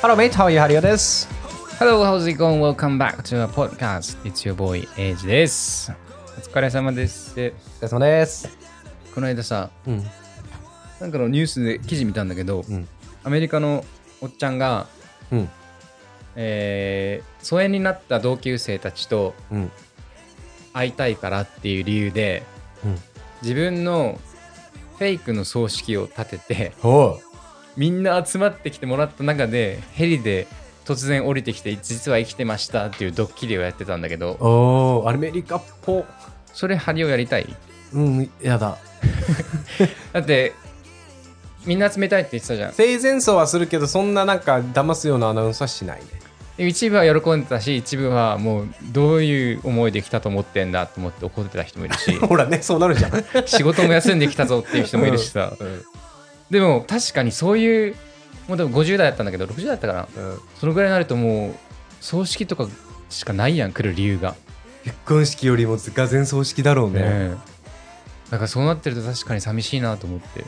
Hello mate, how are you? ハリオです。Hello, how's it going? Welcome back to our podcast. It's your boy, Age です。お疲れ様です。でお疲れ様です。この間さ、うん。なんかのニュースで記事見たんだけど、うん。アメリカのおっちゃんが、うん。えー疎遠になった同級生たちとうん。会いたいからっていう理由で、うん自分のフェイクの葬式を立てて、ほみんな集まってきてもらった中で、ヘリで突然降りてきて、実は生きてましたっていうドッキリをやってたんだけど、う。おー、アメリカっぽ。それハリをやりたい？うん、やだ。だってみんな集めたいって言ってたじゃん生前葬はするけど、そんななんか騙すようなアナウンスはしないね。で一部は喜んでたし一部はもうどういう思いで来たと思ってんだと思って怒ってた人もいるし ほらね、そうなるじゃん。仕事も休んできたぞっていう人もいるしさうん。でも確かにそういうもうでも50代だったんだけど60代だったかな？うん。そのぐらいになるともう葬式とかしかないやん来る理由が、結婚式よりもが前葬式だろうね。ねだからそうなってると確かに寂しいなと思って。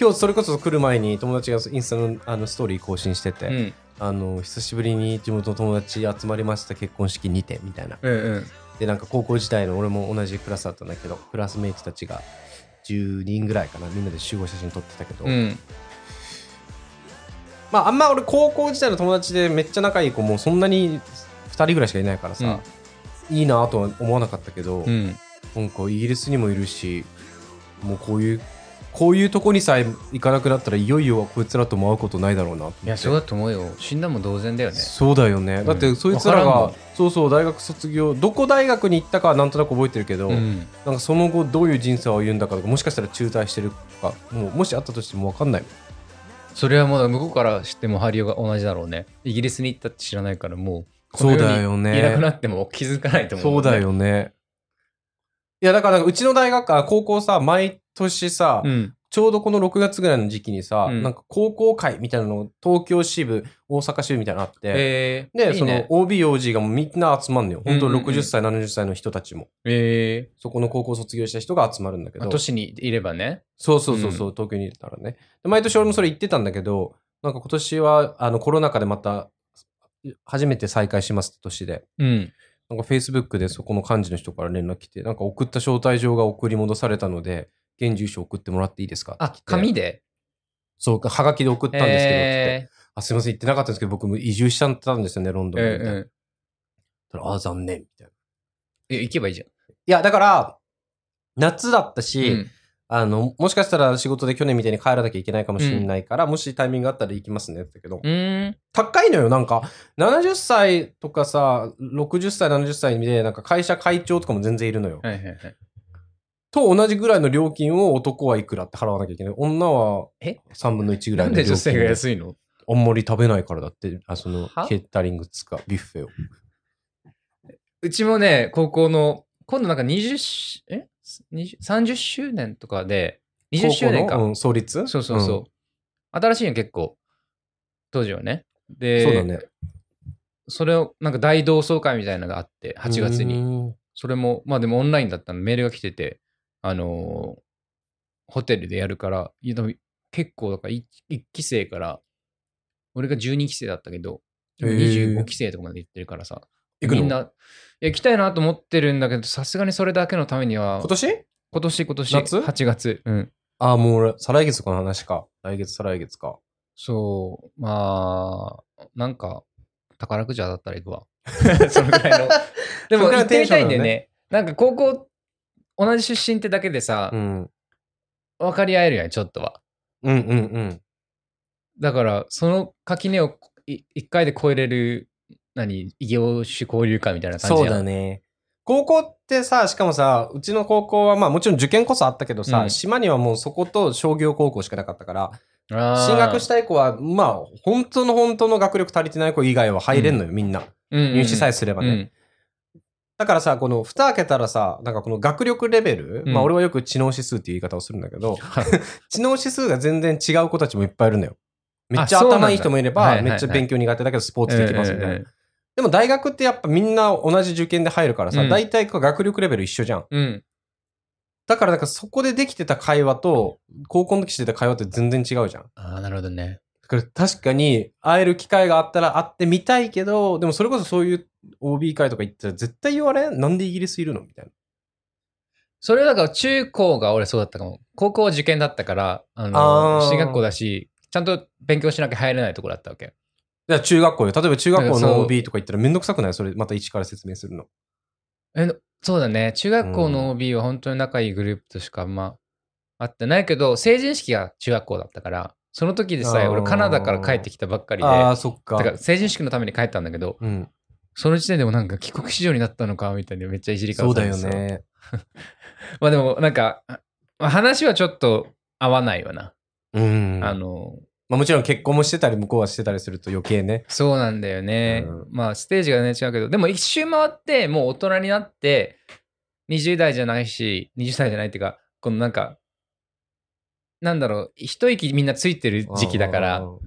今日それこそ来る前に友達がインスタのあのストーリー更新してて、うん。あの久しぶりに地元の友達集まりました結婚式にてみたいな。うんうん。でなんか高校時代の俺も同じクラスだったんだけどクラスメイトたちが10人ぐらいかな。みんなで集合写真撮ってたけど、うん。まああんま俺高校時代の友達でめっちゃ仲いい子もそんなに2人ぐらいしかいないからさ、いいなとは思わなかったけど、うん。なんかイギリスにもいるしもうこういうこういうとこにさえ行かなくなったらいよいよこいつらとも会うことないだろうないやそうだと思うよ。死んだも同然だよね。そうだよね、ん。だってそいつらがそうそう大学卒業どこ大学に行ったかはなんとなく覚えてるけど、うん。なんかその後どういう人生を歩んだかとかもしかしたら中退してるとかもうもしあったとしても分かんないもん。それはもう向こうから知ってもハリオが同じだろうね。イギリスに行ったって知らないからもう、そうだよね。いなくなっても気づかないと思う、そうだ。よね。いやだからうちの大学あ高校さ毎年さ、うん。ちょうどこの6月ぐらいの時期にさ、うん。なんか高校会みたいなのを東京支部大阪支部みたいなのあって、えー、でそいいね。の OBOG がもうみんな集まるのよ。本当うんうん。うん60歳、70歳の人たちも。えそこの高校卒業した人が集まるんだけー、ど都市にいればね。そうそうそうそう、東京にいたらね。で毎年俺もそれ言ってたんだけどなんか今年はあのコロナ禍でまた初めて再開しますって年で。うん。なんか Facebook でそこの幹事の人から連絡来てなんか送った招待状が送り戻されたので現住所送ってもらっていいですか？あ、紙で？そうか、はがきで送ったんですけど、つってえあ、すいません、言ってなかったんですけど、僕も移住しちゃったんですよね、ロンー、ドンに。えー、あ、残念、みたいな。ー、え行けばいいじゃん。いや、だから、夏だったし、うんあの、もしかしたら仕事で去年みたいに帰らなきゃいけないかもしれないから、もしタイミングがあったら行きますね、って言ったけど、うーん。高いのよ、なんか、70歳とかさ、60歳、70歳で、なんか会社会長とかも全然いるのよ。はいはいはい。と同じぐらいの料金を男はいくらって払わなきゃいけない。女はえ？3分の1ぐらないんの料金で女性が安いの？あんまり食べないからだって、あそのは？ケータリング使う、ビュッフェを。うちもね、高校の、今度なんか20し、え？20 ?30 周年とかで、20周年か。高校の？うん、創立？そうそうそう。新しいの結構、当時はね。で、そうだね。それを、なんか大同窓会みたいなのがあって、8月に。に。それも、まあでもオンラインだったの、メールが来てて、あのーホテルでやるから、結構、だから 1, 期生から、俺が12期生だったけど、へー25期生とかまで行ってるからさ、みんな、行きたいなと思ってるんだけど、さすがにそれだけのためには、今年？今年、今年、夏？8月、うん。ああ、もう俺、再来月とかの話か。来月、再来月か。そう、まあ、なんか、宝くじ当たったら行くわ。そのぐらいの。でも行ってみたいんだよねね。なんか高校、同じ出身ってだけでさう、ん。分かり合えるやん、ちょっとは。うんうんうん。だから、その垣根をい一回で超えれる、何、異業種交流会みたいな感じそうだね。高校ってさ、しかもさ、うちの高校はまあもちろん受験こそあったけどさ、うん島にはもうそこと商業高校しかなかったから、進学したい子は、まあ、本当の本当の学力足りてない子以外は入れんのよ、みんな。入試さえすればね。うんだからさ、この蓋開けたらさ、なんかこの学力レベル、うんまあ俺はよく知能指数っていう言い方をするんだけど、知能指数が全然違う子たちもいっぱいいるのよ。めっちゃ頭いい人もいれば、めっちゃ勉強苦手だけどスポーツできますみたいな。うんうんでも大学ってやっぱみんな同じ受験で入るからさ、うん大体学力レベル一緒じゃん。うん。だからなんかそこでできてた会話と、高校の時してた会話って全然違うじゃん。ああ、なるほどね。だから確かに会える機会があったら会ってみたいけど、でもそれこそそういう OB 会とか行ったら絶対言われん？なんでイギリスいるの？みたいな。それだから中高が俺そうだったかも。高校は受験だったから、ああの、ー進学校だし、ちゃんと勉強しなきゃ入れないところだったわけ。じゃあ中学校よ。例えば中学校の OB とか行ったらめんどくさくない？それまた一から説明するの。え、そうだね。中学校の OB は本当に仲いいグループとしかあんま会ってないけど、成人式が中学校だったから、その時でさえ俺カナダから帰ってきたばっかりで、ああ、そっか。だから成人式のために帰ったんだけど、うん。その時点でもなんか帰国子女になったのかみたいにめっちゃいじり返そうだよね。まあでもなんか、まあ話はちょっと合わないわな。うん。あの、まあ、もちろん結婚もしてたり、向こうはしてたりすると余計ね。そうなんだよね。うんまあステージがね違うけど、でも一周回ってもう大人になって、20代じゃないし、20代じゃないっていうか、このなんか、なんだろう、一息みんなついてる時期だから、うん。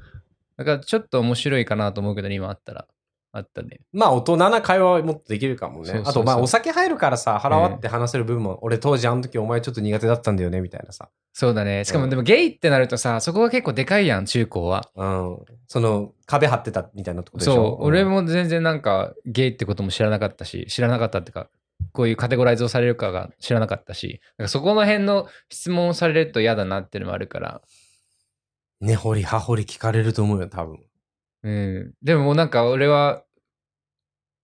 だからちょっと面白いかなと思うけど、今あったら、あったね。まあ大人な会話はもっとできるかもね。そうそうそうあとまあお酒入るからさ、腹割って話せる分も、俺当時あの時お前ちょっと苦手だったんだよね、みたいなさ。そうだね。しかうんもでもゲイってなるとさ、そこが結構でかいやん、中高は。うん。その壁張ってたみたいなとこでしょ？そう、俺ん。も全然なんかゲイってことも知らなかったし、知らなかったってか、こういうカテゴライズをされるかが知らなかったし、だからそこの辺の質問をされると嫌だなっていうのもあるから、根掘り葉掘り聞かれると思うよ、多分。うん。でももうなんか俺は、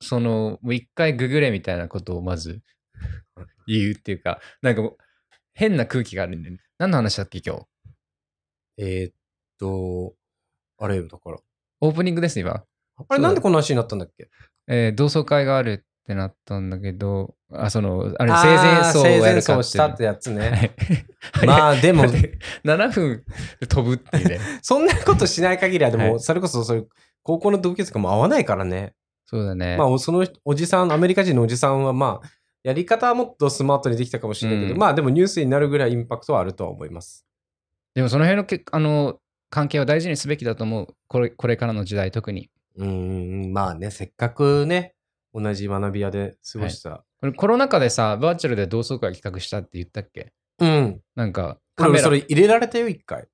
その、もう一回ググれみたいなことをまず 言うっていうか、なんかもう変な空気があるんで、何の話だっけ今日？えーっと、あれよ、だから。オープニングです、今。あれなんでこの話になったんだっけ？えー同窓会があるってなったんだけど、あ、その、あれ、生前葬をやるかしたってやつはね。いまあでも、7分飛ぶっていうね。そんなことしない限りは、でも、はいそれこそそういう高校の同級生とかも合わないからね。そうだね。まあ、そのおじさん、アメリカ人のおじさんは、まあ、やり方はもっとスマートにできたかもしれないけど、うんまあでもニュースになるぐらいインパクトはあるとは思います。でもその辺のけあの関係を大事にすべきだと思う。これこれからの時代、特に。うーん、まあね、せっかくね、同じ学び屋で過ごした。これコロナ禍でさ、バーチャルで同窓会企画したって言ったっけ？うん。なんか、カメラ。俺それ入れられたよ、一回。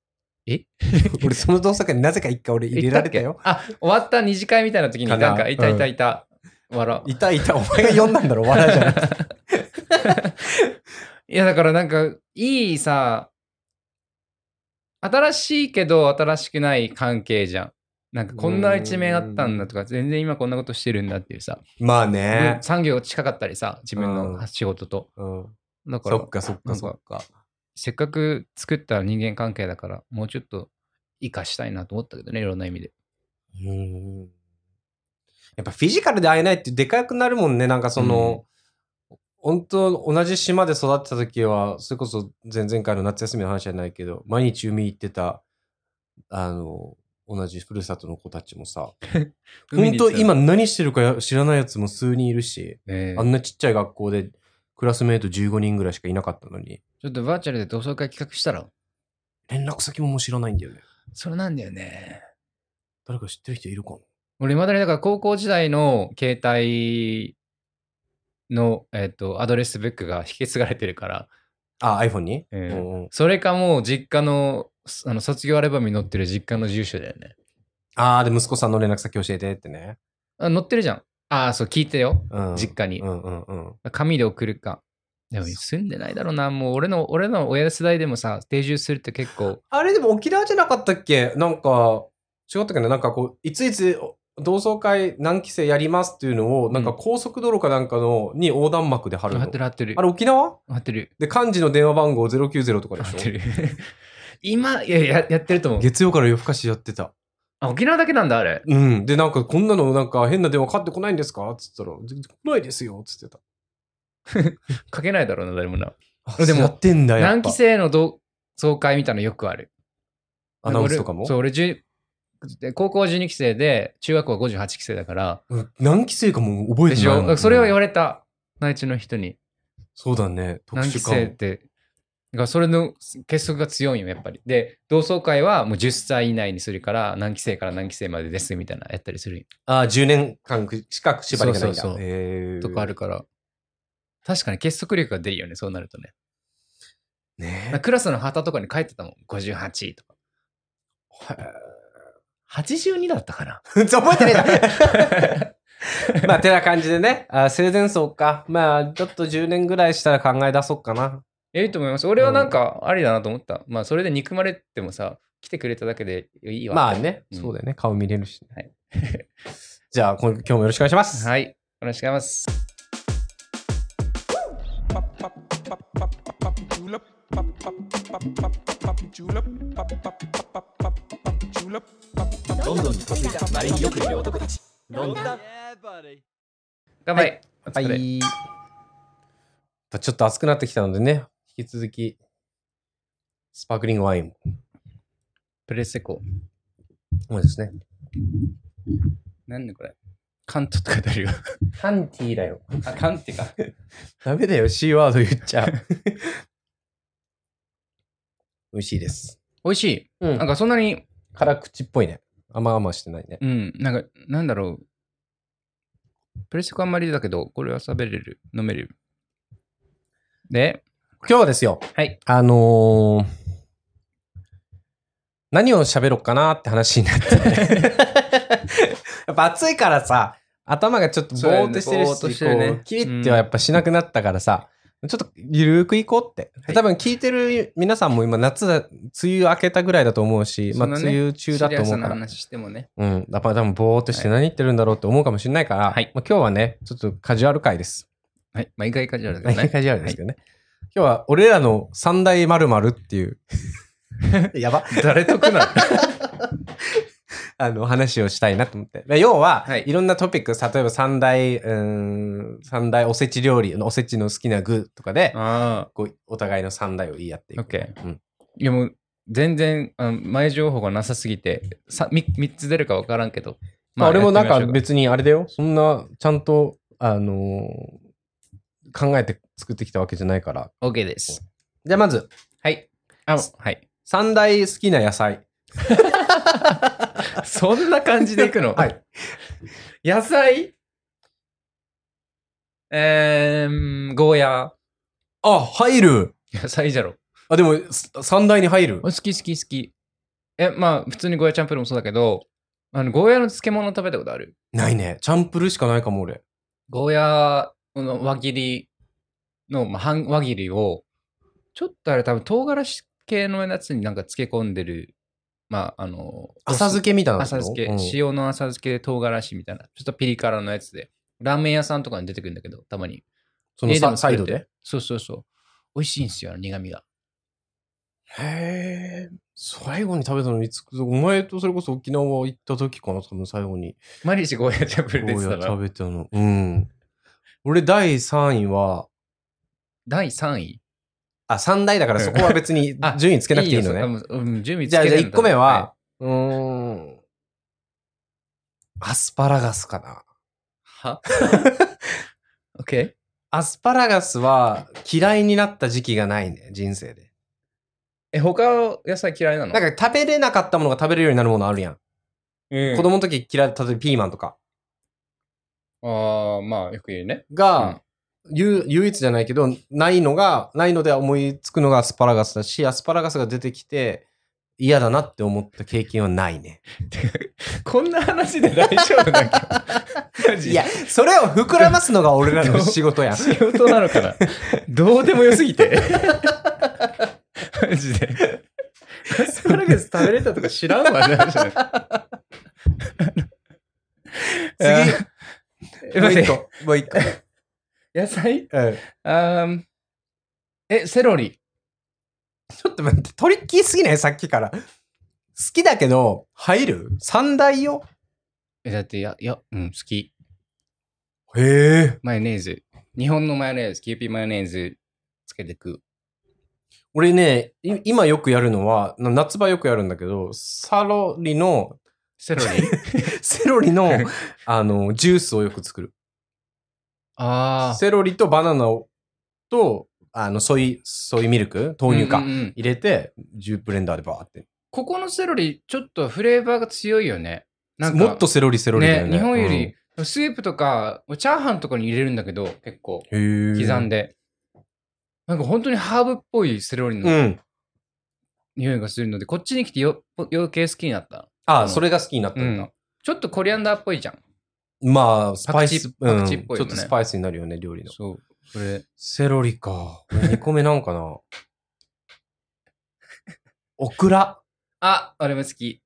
え？俺その同窓会になぜか一回俺入れられたよ。あ、終わった二次会みたいな時にかな？なんか、いたいたいた。笑いたいた、お前が呼んだんだろ、笑いじゃなくて。いや、だからなんか、いいさ、新しいけど新しくない関係じゃん。なんかこんな一面あったんだとか、全然今こんなことしてるんだっていうさ、まあね。産業近かったりさ、自分うんの仕事と。うん。だからそっかそっかそっか。せっかく作った人間関係だから、もうちょっと生かしたいなと思ったけどね、いろんな意味で。うんやっぱフィジカルで会えないってでかくなるもんね。なんかその、本当同じ島で育ってた時は、それこそ前々回の夏休みの話じゃないけど、毎日海行ってた、あの、同じふるさとの子たちもさ、本当今何してるか知らないやつも数人いるし、あんなちっちゃい学校でクラスメート15人ぐらいしかいなかったのに、ちょっとバーチャルで同窓会企画したら連絡先ももう知らないんだよね。それなんだよね。誰か知ってる人いるかな？俺、まだにだから高校時代の携帯の、えっとアドレスブックが引き継がれてるから、あ、iPhone に、うんうんうん。それかもう実家のあの卒業アルバムに載ってる実家の住所だよね。ああ、で、息子さんの連絡先教えてってね。あ載ってるじゃん。ああ、そう、聞いてよ。うん、実家にうんうんうん。紙で送るか。でも住んでないだろうな。もう俺の、俺の親世代でもさ、定住するって結構、あれでも沖縄じゃなかったっけ？なんか、違ったっけななんかこう、いついつ同窓会何期生やりますっていうのを、なんか高速道路かなんかのに横断幕で貼るの。貼ってる貼ってるあ。れ沖縄？貼ってる。で、漢字の電話番号090とかでしょ貼ってる。今、いやや、やってると思う。月曜から夜更かしやってた。あ、沖縄だけなんだ、あれ。うん。で、なんかこんなのなんか変な電話かかってこないんですか？つったら、全然来ないですよ。つってた。かけないだろうな、誰もな。あでもやってんだよ。何期生の同窓会みたいなのよくある。アナウンスとかも？俺そう、俺10で高校は12期生で、中学校は58期生だから、うん何期生かも覚えでしてないもんょ？それを言われれた、内地の人に。そうだね。特何期殊。生って。だからそれの結束が強いよ、やっぱり。で、同窓会はもう10歳以内にするから、何期生から何期生までですみたいなやったりするああ、10年間しか縛りがないんだ。そうそうとかあるから。確かに結束力が出るよね、そうなるとね。ねクラスの旗とかに書いてたもん、58とか。へー82だったかな。覚えてねえな。まあ、てな感じでね、あ生前葬か。まあ、ちょっと10年ぐらいしたら考え出そうかな。いいと思います。俺はなんかありだなと思った。まあ、それで憎まれてもさ、来てくれただけでいいわ。まあね、うんそうだよね。顔見れるし、はい じゃあ、今今日もよろしくお願いします。はい。お願いします。ロンドンに嫁いだマリンよくいる男たち。ロンドン。乾杯。お疲れ。はい。ちょっと暑くなってきたのでね、引き続き、スパークリングワインも。プレセコ。そうですね。なんでこれ？カントって書いてあるよ。ハンティーだよ。あ、カンテか。ダメだよ、C ワード言っちゃう。美味しいです。美味しい。うんなんかそんなに、辛口っぽいね。甘々してないね。うん、なんか、なんだろう。プレセコあんまりだけど、これは食べれる。飲める。で、今日はですよ、はい。あのー、何を喋ろうかなって話になって。やっぱ暑いからさ、頭がちょっとぼーっとしてるし、してるねこうキリってはやっぱしなくなったからさ、ちょっとゆるーくいこうって。はい多分聞いてる皆さんも今夏だ、梅雨明けたぐらいだと思うし、まあ梅雨中だと思うから。話してもね。うん。やっぱ多分ぼーっとして何言ってるんだろうって思うかもしれないから、はいまあ、今日はね、ちょっとカジュアル回です。はい。毎回カジュアルだけどね。カジュアルですけどね。今日は俺らの三大〇〇っていう、やば。誰得なの？あの、話をしたいなと思って。まあ要は、はいい、ろんなトピックス、例えば三大、うーん、三大おせち料理のおせちの好きな具とかで、あこう、お互いの三大を言い合っていく。ッケー。うんいやもう、全然、あの前情報がなさすぎて、さ 3, 三つ出るか分からんけど。まあ、俺もなんか別にあれだよ。そんな、ちゃんと、あのー考えて作ってきたわけじゃないから。OK です。じゃあまず、はい。あ、はい。三大好きな野菜。そんな感じでいくの？はい。野菜？えー、ゴーヤあ、入るー。野菜じゃろ。あ、でも、す三大に入る好き好き好き。え、まあ、普通にゴーヤチャンプルーもそうだけど、あの、ゴーヤの漬物食べたことある？ないね。チャンプルーしかないかも、俺。ゴーヤの輪切りの、まあ、半輪切りを、ちょっとあれ多分唐辛子系のやつになんか漬け込んでる、まあ、あの、浅漬けみたいな浅漬け、うん塩の浅漬けで唐辛子みたいな、ちょっとピリ辛のやつで、ラーメン屋さんとかに出てくるんだけど、たまに。そのササイドで？そうそうそう。美味しいんですよ、苦味が。へえ。最後に食べたのいつ、お前とそれこそ沖縄行った時かな、多分最後に。毎日ゴーヤチャンプルー出てたらゴーヤ食。べたの。うん。俺第3位は、第3位？あ、3大だからそこは別に あ順位つけなくていいのね。よそうん、準備つじゃあ、じゃあけない1個目は、はうーん、アスパラガスかな。は ?OK? アスパラガスは嫌いになった時期がないね、人生で。え、他野菜嫌いなの？なんか食べれなかったものが食べれるようになるものあるやん。うん子供の時嫌いだった、例えばピーマンとかああ、まあ、よく言うね。が、唯唯一じゃないけど、ないのが、ないので思いつくのがアスパラガスだし、アスパラガスが出てきて嫌だなって思った経験はないね。こんな話で大丈夫だっけマジいや、それを膨らますのが俺らの仕事やん。仕事なのかなどうでもよすぎて。マジで。アスパラガス食べれたとか知らんわ、ね、次、もう一個、もう一個。野菜？うんあーえ、セロリ。ちょっと待って、トリッキーすぎない？さっきから。好きだけど、入る？三大よ？え、だって、いや、いや、うん、好き。へえ。マヨネーズ。日本のマヨネーズ、キューピーマヨネーズつけてく。俺ね、い今よくやるのは、な夏場よくやるんだけど、サロリの、セロリ セロリの、あの、ジュースをよく作る。あセロリとバナナを、と、あの、 soy、soy milk 豆乳か。うんうんうん入れて、ジューブレンダーでバーって。ここのセロリ、ちょっとフレーバーが強いよね。なんかもっとセロリセロリだよね。ね、日本より、スープとか、チャーハンとかに入れるんだけど、結構、うん、へえ。刻んで。なんか本当にハーブっぽいセロリのうん。匂いがするので、こっちに来てよ余計好きになった。あ、それが好きになったんだ。うんちょっとコリアンダーっぽいじゃん。まあ、スパイス、パクうん、ちチーっぽいよねょっとスパイスになるよね、料理の。そう。それ。セロリか。2個目なんかな。オクラ。あ、あれも好き。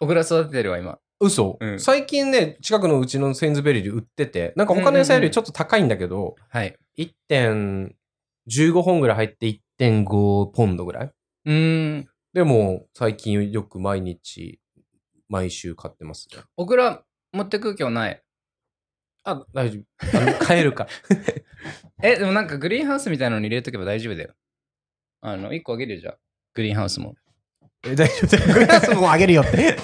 オクラ育ててるわ、今。嘘、うん最近ね、近くのうちのセインズベリーで売ってて、なんか他の野菜よりちょっと高いんだけど、はい。1.15本ぐらい入って1.5ポンドぐらいうーん。でも、最近よく毎日、毎週買ってますね。オクラ持ってく今日ない。あ、大丈夫。あの 買えるか。え、でもなんかグリーンハウスみたいなのに入れとけば大丈夫だよ。あの、1個あげるよ、じゃあ。グリーンハウスも。え、大丈夫。グラスもあげるよって。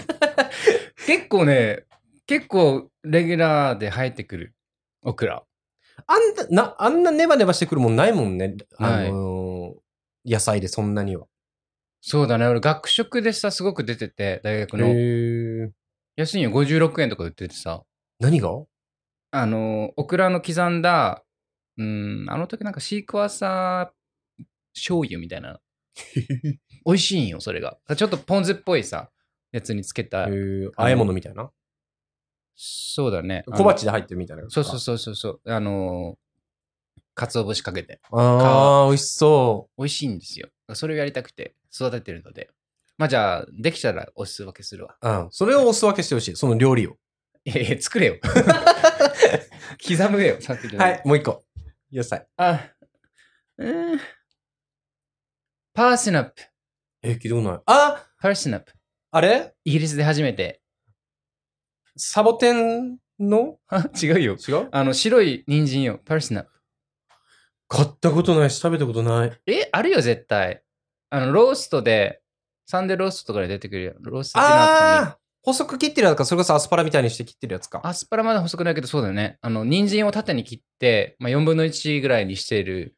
結構ね、結構レギュラーで生えてくる。オクラ。あんな、な、あんなネバネバしてくるもんないもんね。あのー野菜でそんなには。そうだね。俺、学食でさ、すごく出てて、大学の。へ安いよ、56円とか売っててさ。何が？あの、オクラの刻んだ、うん、あの時なんかシークワーサー醤油みたいな。美味しいんよ、それが。ちょっとポン酢っぽいさ、やつにつけた。へー和え物みたいな？そうだね。小鉢で入ってるみたいな。そうそうそうそうそう。あのー、鰹節かけて。ああ、美味しそ美味しいんですよ。それをやりたくて育ててるので。まあじゃあ、できたらお裾分けするわ。う。うん。それをお裾分けしてほしい。その料理を。いやいや、作れよ。刻むよ、さっきの。はい、。もう一個。野菜。あ、うん。パーシナップ。え、聞いたことない。あパーシナップ。あれ？イギリスで初めて。サボテンの？あ、違うよ。違う？あの、白い人参よ。パーシナップ。買ったことないし、食べたことない。え、あるよ、絶対。あの、ローストで、サンデーローストとかで出てくるよ。ローストディナーと細く切ってるやつか、それこそアスパラみたいにして切ってるやつか。アスパラまだ細くないけど、そうだよね。あの、人参を縦に切って、まあ、4分の1ぐらいにしている、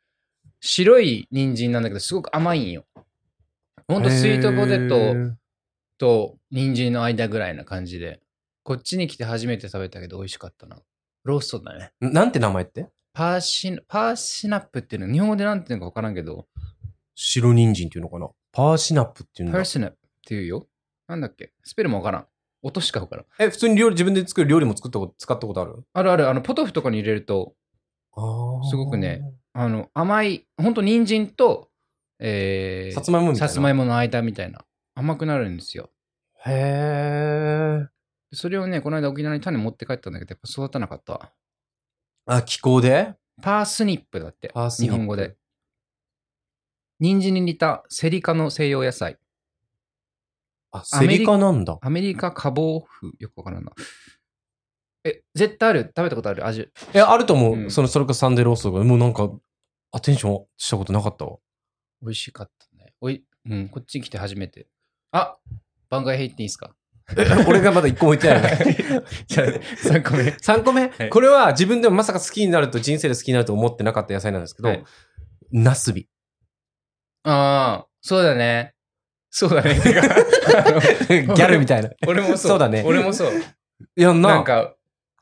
白い人参なんだけど、すごく甘いんよ。ほんとスイートポテトと人参の間ぐらいな感じで。こっちに来て初めて食べたけど美味しかったな。ローストだね。んなんて名前って？パーシナ、パーシナップっていうの、日本語でなんていうのかわからんけど、白人参っていうのかな？パーシナップっていうんだパー。シナップっていうよ。なんだっけ？スペルもわからん。音しかわからん。え、普通に料理、自分で作る料理も作ったこと、使ったことある？あるある、あの、ポトフとかに入れると、すごくね。あの、甘い、ほんと人参と、えー、さつまいもみたいな。さつまいもの間みたいな。甘くなるんですよ。へえ。それをね、この間沖縄に種持って帰ったんだけど、やっぱ育たなかったわ。あ、気候で？パースニップだって。パースニップ日本語で。人参に似たセリ科の西洋野菜。あ、セリカなんだ。アメリカカボーフ。よくわからんな。え、絶対ある。食べたことある？味。え、あると思う。うんその、それこそサンデーローストとか、もうなんか、アテンションしたことなかったわ。美味しかったね。おい、うん、こっちに来て初めて。あ番外編言っていいですか？俺がまだ一個も言ってないね。じゃあ、3個目。3個目、はいこれは自分でもまさか好きになると人生で好きになると思ってなかった野菜なんですけど、はいナスビ。ああ、そうだね。そうだね。てかギあのャルみたいな。い俺もそう。そうだね俺もそう。や、ななんか、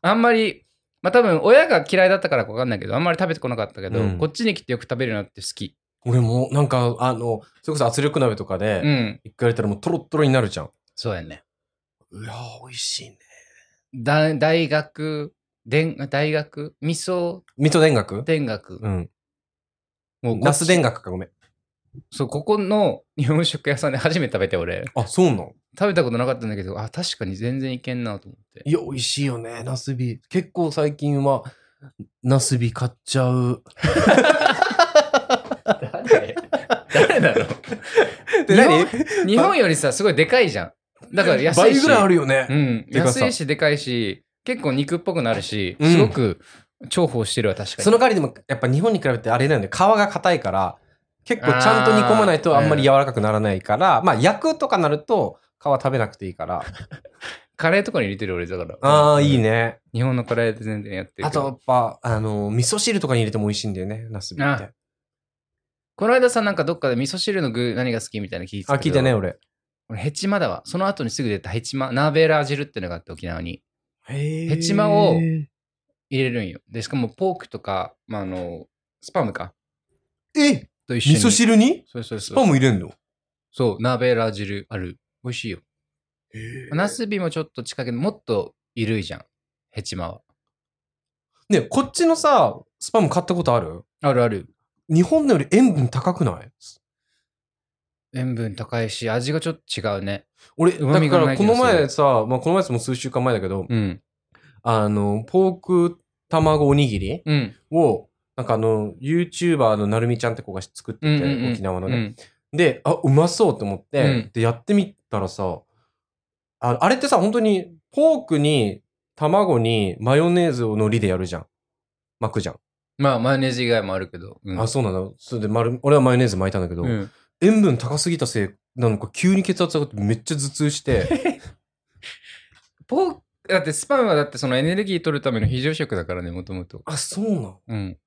あんまり、まあ多分親が嫌いだったからかわかんないけど、あんまり食べてこなかったけど、うんこっちに来てよく食べるようになって好き。俺もなんか、あの、それこそ圧力鍋とかうで、ん。一回やったらもうトロットロになるじゃん。そうやね。いやー、美味しいね。だ大学、でん大学、味噌水戸田楽？田楽。うん。もうこっちナス田楽か、ごめん。そう、ここの日本食屋さんで初めて食べて俺。あ、そうなの？食べたことなかったんだけど、あ、確かに全然いけんなと思って。いや、美味しいよね、ナスビ。結構最近は、ナスビ買っちゃう。誰？誰なの で、日何本日本よりさ、すごいでかいじゃん。だから安いし。倍ぐらいあるよね。うん。でかさ安いし、でかいし、結構肉っぽくなるし、うんすごく重宝してるわ、確かに。その代わりでも、やっぱ日本に比べてあれなよ。皮が硬いから、結構ちゃんと煮込まないとあんまり柔らかくならないから、まあ焼くとかなると皮食べなくていいから。カレーとかに入れてる俺だから。ああ、うんいい。ね。日本のカレーで全然やってる。あとやっぱ、あの、味噌汁とかに入れても美味しいんだよね、ナスビって。あこの間さ、なんかどっかで味噌汁の具何が好きみたいな聞いてたあ、けど聞いてね、。俺。俺、ヘチマだわ。その後にすぐ出たヘチマ、ナーベーラー汁ってのがあって沖縄にへヘチマを入れるんよ。で、しかもポークとか、まあ、あの、スパムか。えと一緒に。味噌汁に？そうそうそう。スパム入れんの？そう、ナーベーラー汁ある。美味しいよ。ナスビもちょっと近いけど、もっと緩いじゃん。ヘチマは。ね、こっちのさ、スパム買ったことある？あるある。日本のより塩分高くない？塩分高いし、味がちょっと違うね。俺、だからこの前さ、まあこの前もう数週間前だけど、うん。あの、ポーク卵おにぎりうん。を、なんかあの、YouTuber のなるみちゃんって子が作ってて、うんうんうん沖縄のね。うん。で、あ、うまそうって思って、うんで、やってみたらさ、ああれってさ、本当に、ポークに、卵に、マヨネーズを海苔でやるじゃん。巻くじゃん。まあ、マヨネーズ以外もあるけど。うんあ、そうなんだ。それで、丸、俺はマヨネーズ巻いたんだけど、うん。塩分高すぎたせいなのか、急に血圧上がってめっちゃ頭痛して、ポーだってスパムはだってそのエネルギー取るための非常食だからね、もともと。あ、そうなのうん。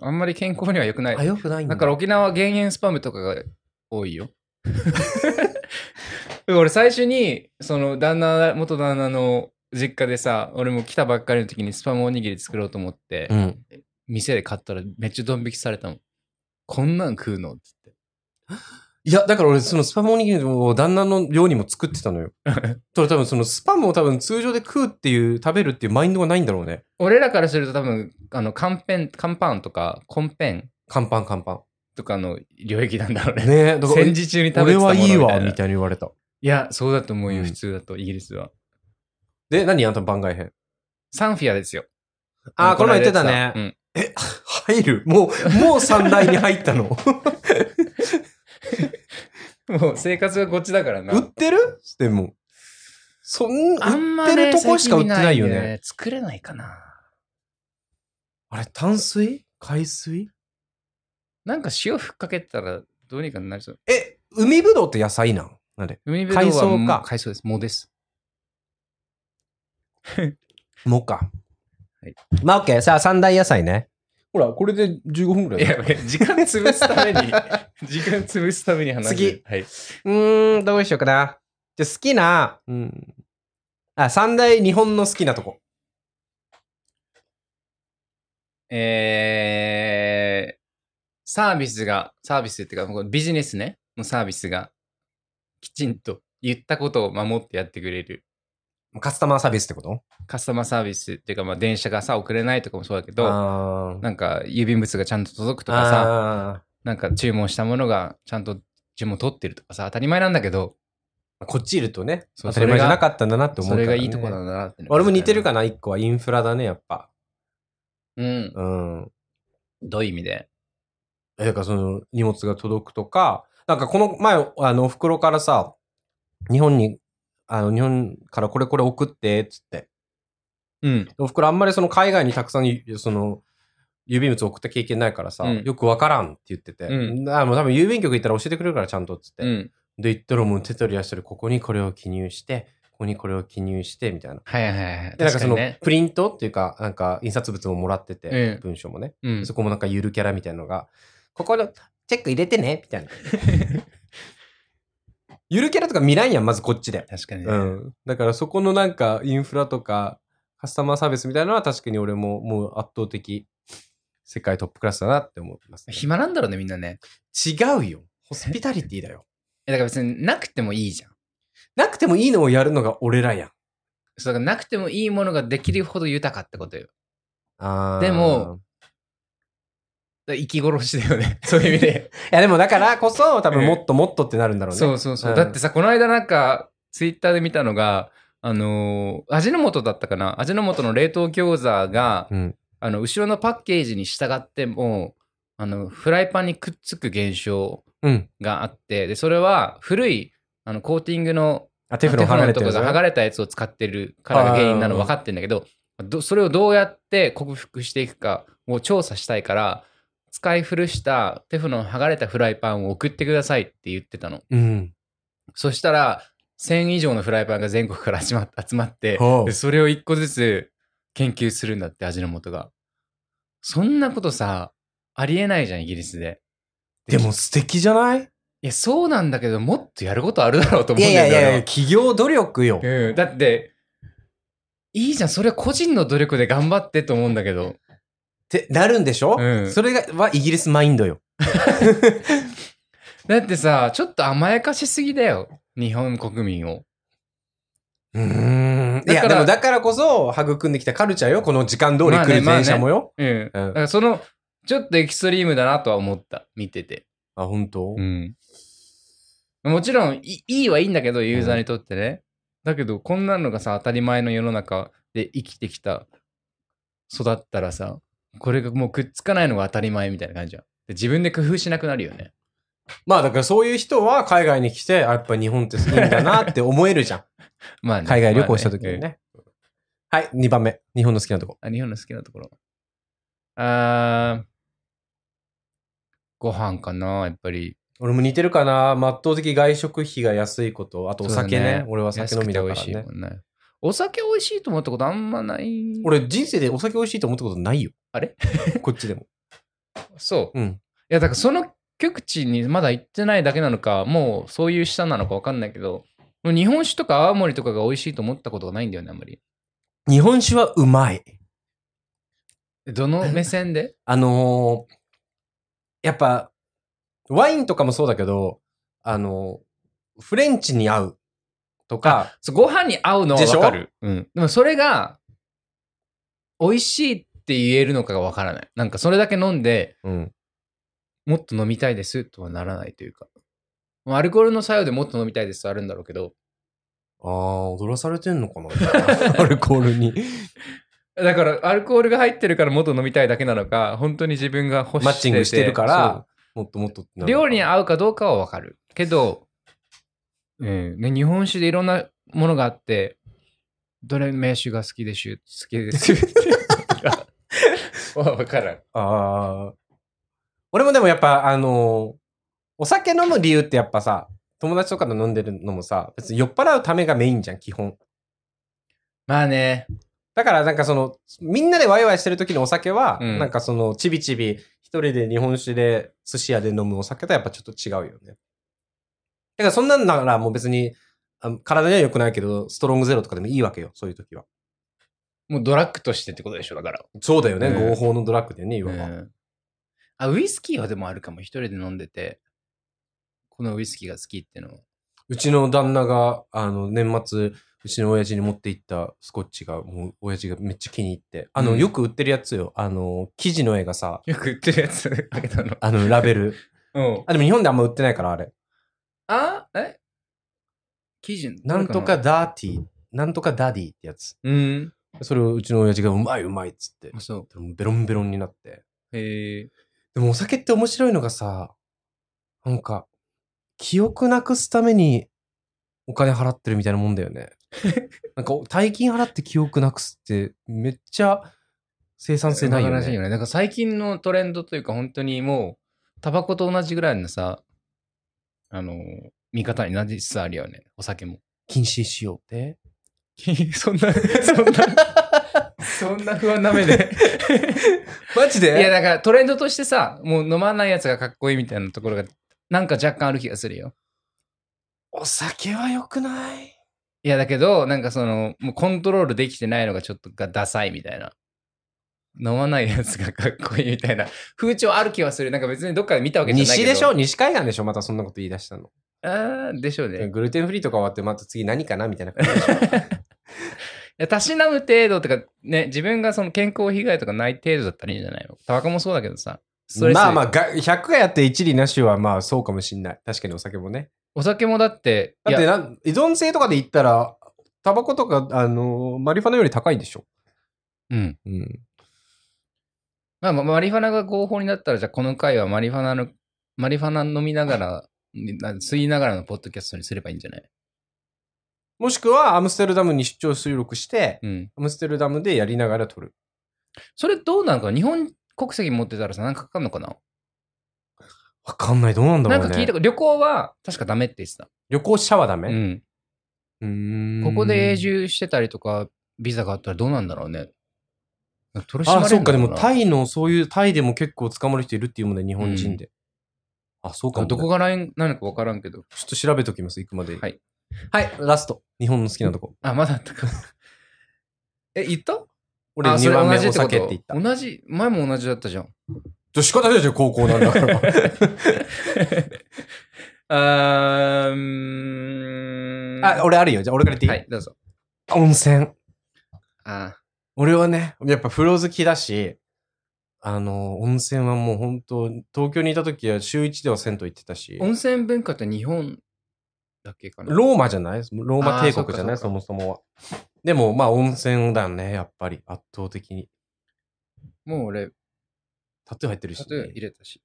あんまり健康には良くない。あ、よくないんだ。だから沖縄は減塩スパムとかが多いよ。俺最初に、その旦那、元旦那の実家でさ、俺も来たばっかりの時にスパムおにぎり作ろうと思って、うん。店で買ったらめっちゃドン引きされたもん。こんなん食うの？っつって。いや、だから俺、そのスパムおにぎりを旦那のようにも作ってたのよ。それ多分そのスパムを多分通常で食うっていう、食べるっていうマインドがないんだろうね。俺らからすると多分、あの、カンペン、カンパンとか、コンペン乾パン乾パとかの領域なんだろうね。ン。ねえ、だから戦時中に食べ俺てたものはいいわ、なみたいに言われた。いや、そうだと思うよ、うん普通だと、イギリスは。で、何あんた番外編？サンフィアですよ。あー、この前言ってたね。うん。入る？もう、もう三大に入ったの？もう生活がこっちだからな。売ってる？でも。そんな、あんま売ってね、るとこしか売ってないよ最近見ね。んで作れないかな。あれ、淡水？海水？なんか塩ふっかけたらどうにかなりそう。え、海ぶどうって野菜なん？なんで海ぶどうは海藻か？海藻です。藻です。もうか。はいまあ、オッケー。さあ、三大野菜ね。ほら、これで15分ぐらいや、時間潰すために、時間潰すために話す。次はい。うーん、どうしようかな。じゃあ好きな、うん。あ、三大日本の好きなとこ。えー、サービスが、サービスっていうか、このビジネスね、のサービスが、きちんと言ったことを守ってやってくれる。カスタマーサービスってこと？カスタマーサービスっていうか、まあ、電車がさ、遅れないとかもそうだけど、なんか、郵便物がちゃんと届くとかさ、あなんか注文したものがちゃんと注文取ってるとかさ、当たり前なんだけど、ーこっちいるとね、当たり前じゃなかったんだなって思うそから、ね。れがいいとこなんだなって、俺も似てるかな、一個はインフラだね、やっぱ。うん。うん。どういう意味で？え、だからその荷物が届くとか、なんかこの前、あの、お袋からさ、日本に、あの、日本からこれこれ送って、つって。うん。お袋あんまりその海外にたくさん、その、郵便物送った経験ないからさ、うんよくわからんって言ってて。うあもう多分郵便局行ったら教えてくれるからちゃんとっつって。うん。で、行ったらもう手取り足取りここにこれを記入して、ここにこれを記入して、みたいな。はいはいはい。で、なんかその。プリントっていうか、なんか印刷物ももらってて、うん文章もね。うん。そこもなんかゆるキャラみたいなのが、ここのチェック入れてね、みたいな。ゆるキャラとか見らんやん、まずこっちで。確かにね。うん。だからそこのなんかインフラとかカスタマーサービスみたいなのは確かに俺ももう圧倒的世界トップクラスだなって思ってます、ね。暇なんだろうね、みんなね。違うよ。ホスピタリティだよ。えだから別になくてもいいじゃん。なくてもいいのをやるのが俺らやん。そうだからなくてもいいものができるほど豊かってことよ。あーでも、生き殺しだよね。そういう意味で。いやでもだからこそ多分もっともっとってなるんだろうね。そうそうそう。んだってさ、この間なんか、ツイッターで見たのが、あのー味の素だったかな？味の素の冷凍餃子が、うん。あの、後ろのパッケージに従っても、あの、フライパンにくっつく現象うん。があって、で、それは古い、あの、コーティングのあ、テフロンとかが剥がれたやつを使ってるからが原因なの分かってんだけど、どそれをどうやって克服していくかを調査したいから、使い古したテフロン剥がれたフライパンを送ってくださいって言ってたの。うん。そしたら、1000以上のフライパンが全国から集ま集まってそれを1個ずつ研究するんだって、味の素が。そんなことさ、ありえないじゃん、イギリスで。でも素敵じゃない？いや、そうなんだけど、もっとやることあるだろうと思いうんだよね。やいやいや、企業努力よ。うん、だって、いいじゃん、それは個人の努力で頑張ってと思うんだけど。ってなるんでしょ、うんそれがはイギリスマインドよ。だってさ、ちょっと甘やかしすぎだよ。日本国民を。うーん。いや、だからでもだからこそ、育んできたカルチャーよ。この時間通り来るまあねまあね電車もよ。うん。だうんからその、ちょっとエキストリームだなとは思った。見てて。あ、本当？うん。もちろんい、いいはいいんだけど、ユーザーにとってね。だけど、こんなのがさ、当たり前の世の中で生きてきた、育ったらさ、これがもうくっつかないのが当たり前みたいな感じじゃん。で自分で工夫しなくなるよね。まあだからそういう人は海外に来て、あやっぱ日本っていいんだなって思えるじゃん。まあね、海外旅行した時にまあね。はい、2番目。日本の好きなとこ。あ日本の好きなところ。あーご飯かな、やっぱり。俺も似てるかな。圧倒的外食費が安いこと。あとお酒そうだね。俺は酒飲みだから安くて美味しいね。もんね。お酒美味しいと思ったことあんまない。俺人生でお酒美味しいと思ったことないよ。あれ？こっちでも。そう。うん。いや、だからその極地にまだ行ってないだけなのか、もうそういう舌なのか分かんないけど、日本酒とか青森とかが美味しいと思ったことがないんだよね、あんまり。日本酒はうまい。どの目線で？あのーやっぱ、ワインとかもそうだけど、あのーフレンチに合うとか、ご飯に合うのはでしょ？分かる。うん。でもそれが、美味しいって言えるのかが分からない。なんかそれだけ飲んで、うん。もっと飲みたいですとはならないというか。アルコールの作用でもっと飲みたいですとあるんだろうけど、ああ、踊らされてんのかな？アルコールに。だからアルコールが入ってるからもっと飲みたいだけなのか、本当に自分が欲しててマッチングしてるから、もっともっと料理に合うかどうかはわかる。けど、うんね、日本酒でいろんなものがあって、どれ名酒が好きでしゅ、好きです。わわからん。ああ。俺もでもやっぱ、あのーお酒飲む理由ってやっぱさ、友達とかと飲んでるのもさ、別に酔っ払うためがメインじゃん、基本。まあね、だからなんかその、みんなでワイワイしてる時のお酒は、うんなんかその、ちびちび、一人で日本酒で、寿司屋で飲むお酒とやっぱちょっと違うよね。だからそんなんならもう別に、あ体には良くないけど、ストロングゼロとかでもいいわけよ、そういう時は。もうドラッグとしてってことでしょ、だから。そうだよね、うん合法のドラッグでね、いわば。うんあ、ウイスキーはでもあるかも。一人で飲んでて、このウイスキーが好きっていうのは。うちの旦那が、あの、年末、うちの親父に持って行ったスコッチが、もう、親父がめっちゃ気に入って。あの、うんよく売ってるやつよ。あの、生地の絵がさ、よく売ってるやつあげたの。あの、ラベル。うん。あ、でも日本であんま売ってないから、あれ。あえ？生地な？んとか dirty、なんとか daddy ってやつ。うん。それをうちの親父がうまいうまいっつってあ、。そう。ベロンベロンになって。へえ。でもお酒って面白いのがさ、なんか、記憶なくすためにお金払ってるみたいなもんだよね。なんか、大金払って記憶なくすって、めっちゃ生産性ないよね。いよね。なんか最近のトレンドというか、本当にもう、タバコと同じぐらいのさ、あの、見方になりつつあるよね。お酒も。禁止しようって？そんな、そんな、そんな不安な目で。マジで？いや、だからトレンドとしてさ、もう飲まないやつがかっこいいみたいなところが、なんか若干ある気がするよ。お酒は良くない？いや、だけど、なんかその、もうコントロールできてないのがちょっとがダサいみたいな。飲まないやつがかっこいいみたいな 風潮ある気はする。なんか別にどっかで見たわけじゃないけど。西でしょ？西海岸でしょ？またそんなこと言い出したの。ああ、でしょうね。グルテンフリーとか終わってまた次何かなみたいな感じでしょ？たしなむ程度とか、ね、自分がその健康被害とかない程度だったらいいんじゃないの？タバコもそうだけどさ。まあまあ、が100がやって一理なしはまあそうかもしんない。確かにお酒もね。お酒もだって、だってな依存性とかで言ったら、タバコとか、あのマリファナより高いでしょ？うん。うん。まあ、まあマリファナが合法になったら、じゃあこの回はマリファナの、マリファナ飲みながら、な吸いながらのポッドキャストにすればいいんじゃない？もしくは、アムステルダムに出張収録して、うん。アムステルダムでやりながら撮る。それどうなのか日本国籍持ってたらさ、なんかかかんのかな？わかんない。どうなんだろうね。なんか聞いたか旅行は確かダメって言ってた。旅行者はダメ？うん。うーんここで永住してたりとか、ビザがあったらどうなんだろうね。取り締まれあ、そっか。でも、イタイの、そういう、タイでも結構捕まる人いるっていうもんね、日本人で。あ、そうかも、ね。どこがラインなのか分からんけど。ちょっと調べときます、行くまでに。はい。はい、ラスト。日本の好きなとこ。あ、まだあったか。え、言った？俺あ2番同じってこと？酒って言った。同じ、前も同じだったじゃん。じゃ仕方ないじゃん、高校なんだから。あーうーんあ、俺あるよ。じゃあ俺から言っていい、はい、どうぞ。温泉。あ俺はね、やっぱ風呂好きだし、あの、温泉はもう本当東京にいた時は週一では銭湯行ってたし、温泉文化って日本だけかな？ローマじゃない？ローマ帝国じゃない？そもそもは。でも、まあ温泉だよね、やっぱり。圧倒的に。もう俺、タトゥー入ってるし、タトゥー入れたし。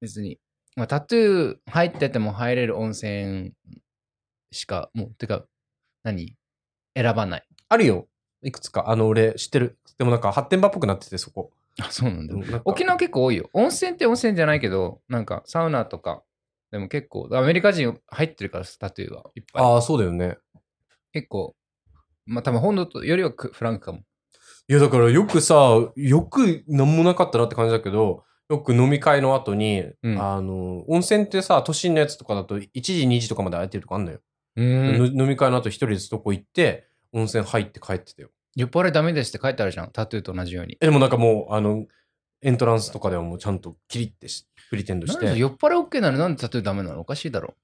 別に。まあ、タトゥー入ってても入れる温泉しか、もう、てか、何？選ばない。あるよ。いくつか。あの、俺知ってる。でもなんか発展場っぽくなってて、そこ。あ、そうなんだ。なんか沖縄結構多いよ。温泉って温泉じゃないけど、なんかサウナとか、でも結構、アメリカ人入ってるから、タトゥーはいっぱい。ああ、そうだよね。結構、まあ多分本土とよりはくフランクかも。いや、だからよくさ、よくなんもなかったなって感じだけど、よく飲み会の後に、うんあの、温泉ってさ、都心のやつとかだと1時、2時とかまで空いてるとかあんのよ。飲み会の後一人でそこ行って、温泉入って帰ってたよ。酔っ払いダメですって書いてあるじゃん。タトゥーと同じように。えでもなんかもう、あの、エントランスとかではもうちゃんとキリってし、プリテンドして。なんで酔っ払い OK なのになんでタトゥーダメなの？おかしいだろ。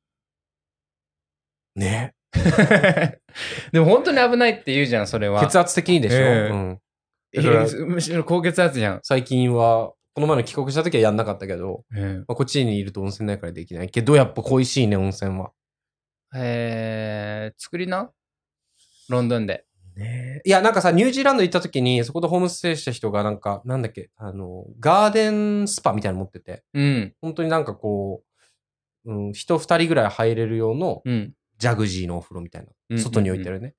ね。でも本当に危ないって言うじゃん、それは。血圧的にでしょ、ええうん。むしろ高血圧じゃん。最近は、この前の帰国した時はやんなかったけど、まあ、こっちにいると温泉ないからできないけど、やっぱ恋しいね、温泉は。えー、作りな？ロンドンで。いや、なんかさ、ニュージーランド行った時に、そこでホームステイした人が、なんか、なんだっけ、あの、ガーデンスパみたいなの持ってて、うん。本当になんかこう、うん、人二人ぐらい入れる用のうん。ジャグジーのお風呂みたいうんな。外に置いてるね。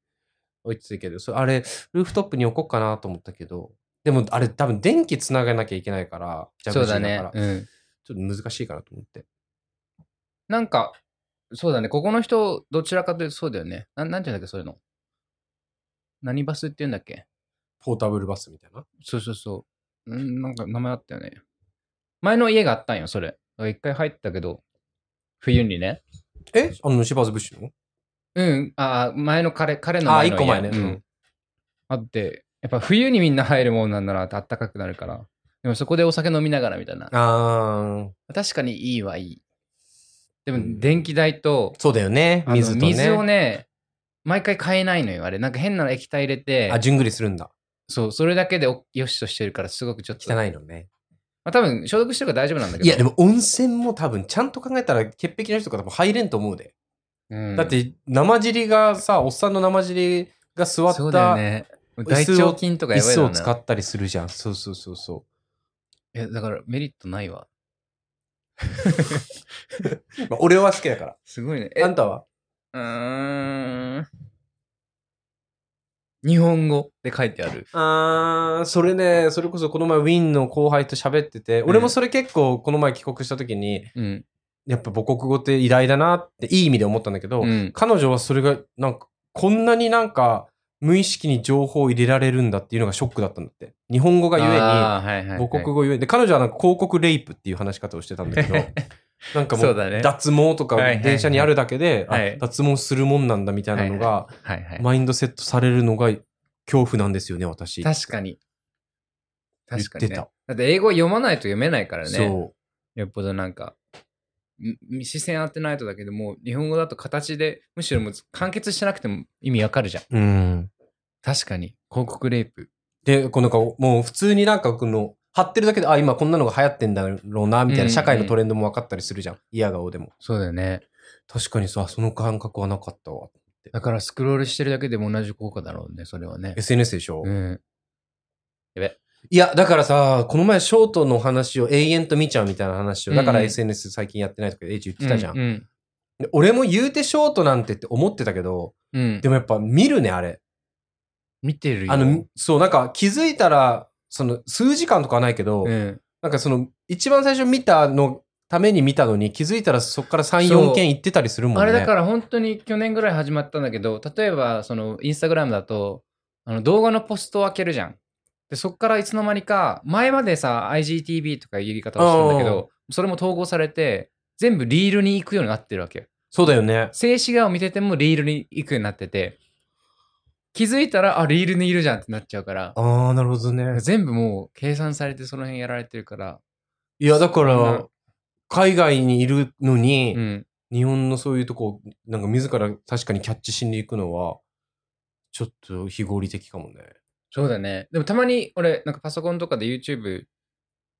置いてるけど、それあれ、ルーフトップに置こうかなと思ったけど、でもあれ多分電気つながなきゃいけないから、ジャグジーだから、ね。うん。ちょっと難しいかなと思って。なんか、そうだね。ここの人、どちらかというとそうだよね。なんなんていうんだっけ、そういうの。何バスって言うんだっけ？ポータブルバスみたいな？そうそうそう。うん、なんか名前あったよね。前の家があったんよ、それ。一回入ったけど、冬にね。え？あの、シバーズブッシュの？うん、ああ、前の彼、彼のあ、前の家一個前ね。ううんん。あって、やっぱ冬にみんな入るもんなんだなってあったかくなるから。でもそこでお酒飲みながらみたいな。あー、確かにいいはいい。でもうん電気代と、そうだよね。水とね。水をね、毎回買えないのよ、あれ。なんか変な液体入れてあ、、じゅんぐりするんだ。そう、それだけでおよしとしてるから、すごくちょっと。汚いのね。まあ、多分消毒してるから大丈夫なんだけど。いや、でも温泉も多分、ちゃんと考えたら、潔癖な人とか多分入れんと思うで。うん、だって、生尻がさ、おっさんの生尻が座っそうだよたね。大腸菌とか椅やばいな子を使ったりするじゃん。そうそうそうそえ、だからメリットないわ。う。まあ、俺は好きだか すごいね。あんたは？うーん。日本語で書いてある。あー、それね、それこそこの前ウィンの後輩と喋ってて、俺もそれ結構この前帰国した時に、うん。やっぱ母国語って偉大だなっていい意味で思ったんだけど、うん。彼女はそれがなんかこんなになんか無意識に情報を入れられるんだっていうのがショックだったんだって。日本語がゆえに、あーはいはいはい、母国語ゆえに。で、彼女はなんか広告レイプっていう話し方をしてたんだけど、なんかもそう脱毛とか電車にあるだけで、脱毛するもんなんだみたいなのが。マインドセットされるのが恐怖なんですよね、私。確かに。確かに、だって英語読まないと読めないからね。そよっぽどなんか、ん視線当てないとだけどもう日本語だと形でむしろもう完結してなくても意味わかるじゃん。う。うん。確かに。広告レイプ。で、こうなんかもう普通になんかこの、貼ってるだけで、あ、今こんなのが流行ってんだろうな、みたいうんな社会のトレンドも分かったりするじゃん。嫌顔でも。そうだよね。確かにさ、その感覚はなかったわ。だからスクロールしてるだけでも同じ効果だろうね、それはね。SNS でしょ、うん。いや、だからさ、この前ショートの話を永遠と見ちゃうみたいな話を、だからうんうん SNS 最近やってないとかエイジ言ってたじゃん。うん。で俺も言うてショートなんてって思ってたけど、うん。でもやっぱ見るね、あれ。見てるよ。あの、そう、なんか気づいたら、その数時間とかはないけど、うん。なんかその一番最初見たのために見たのに気づいたらそこから3、そう4件行ってたりするもんね。あれだから本当に去年ぐらい始まったんだけど、例えばそのインスタグラムだと、あの動画のポストを開けるじゃん。で、そっからいつの間にか、前までさ、IGTV とかいう言い方をしてたんだけど、それも統合されて、全部リールに行くようになってるわけよ。そうだよね。静止画を見ててもリールに行くようになってて、気づいたら、あ、リールにいるじゃんってなっちゃうから、ああ、なるほどね。全部もう計算されてその辺やられてるから、いや、だから、海外にいるのに、うん。日本のそういうとこ、なんか自ら確かにキャッチしに行くのは、ちょっと非合理的かもね。そうだね。でもたまに俺、なんかパソコンとかで YouTube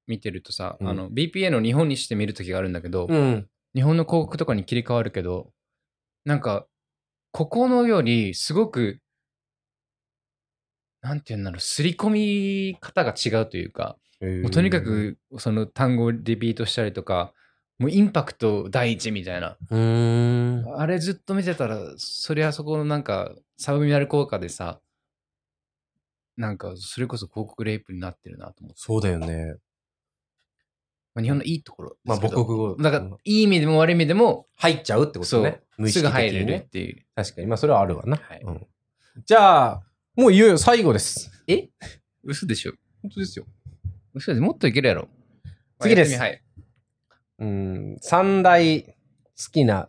見てるとさ、うんあの BPN を日本にして見るときがあるんだけど、うん。日本の広告とかに切り替わるけど、なんか、ここのよりすごく、なんて言うんだろう、刷り込み方が違うというか、もうとにかくその単語をリピートしたりとか、もうインパクト第一みたいな。あれずっと見てたら、そりゃそこのなんか、サブミナル効果でさ、なんか、それこそ広告レイプになってるなと思って。そうだよね。まあ、日本のいいところまあ。母国語だから、いい意味でも悪い意味でも、入っちゃうってことね。無意すぐ入れるっね。ていう。確かに。まあそれはあるわな。はいうんじゃあ、もういよいよ最後です。え？嘘でしょ本当ですよ。嘘でもっといけるやろ。次ですまあやってうん。三大好きな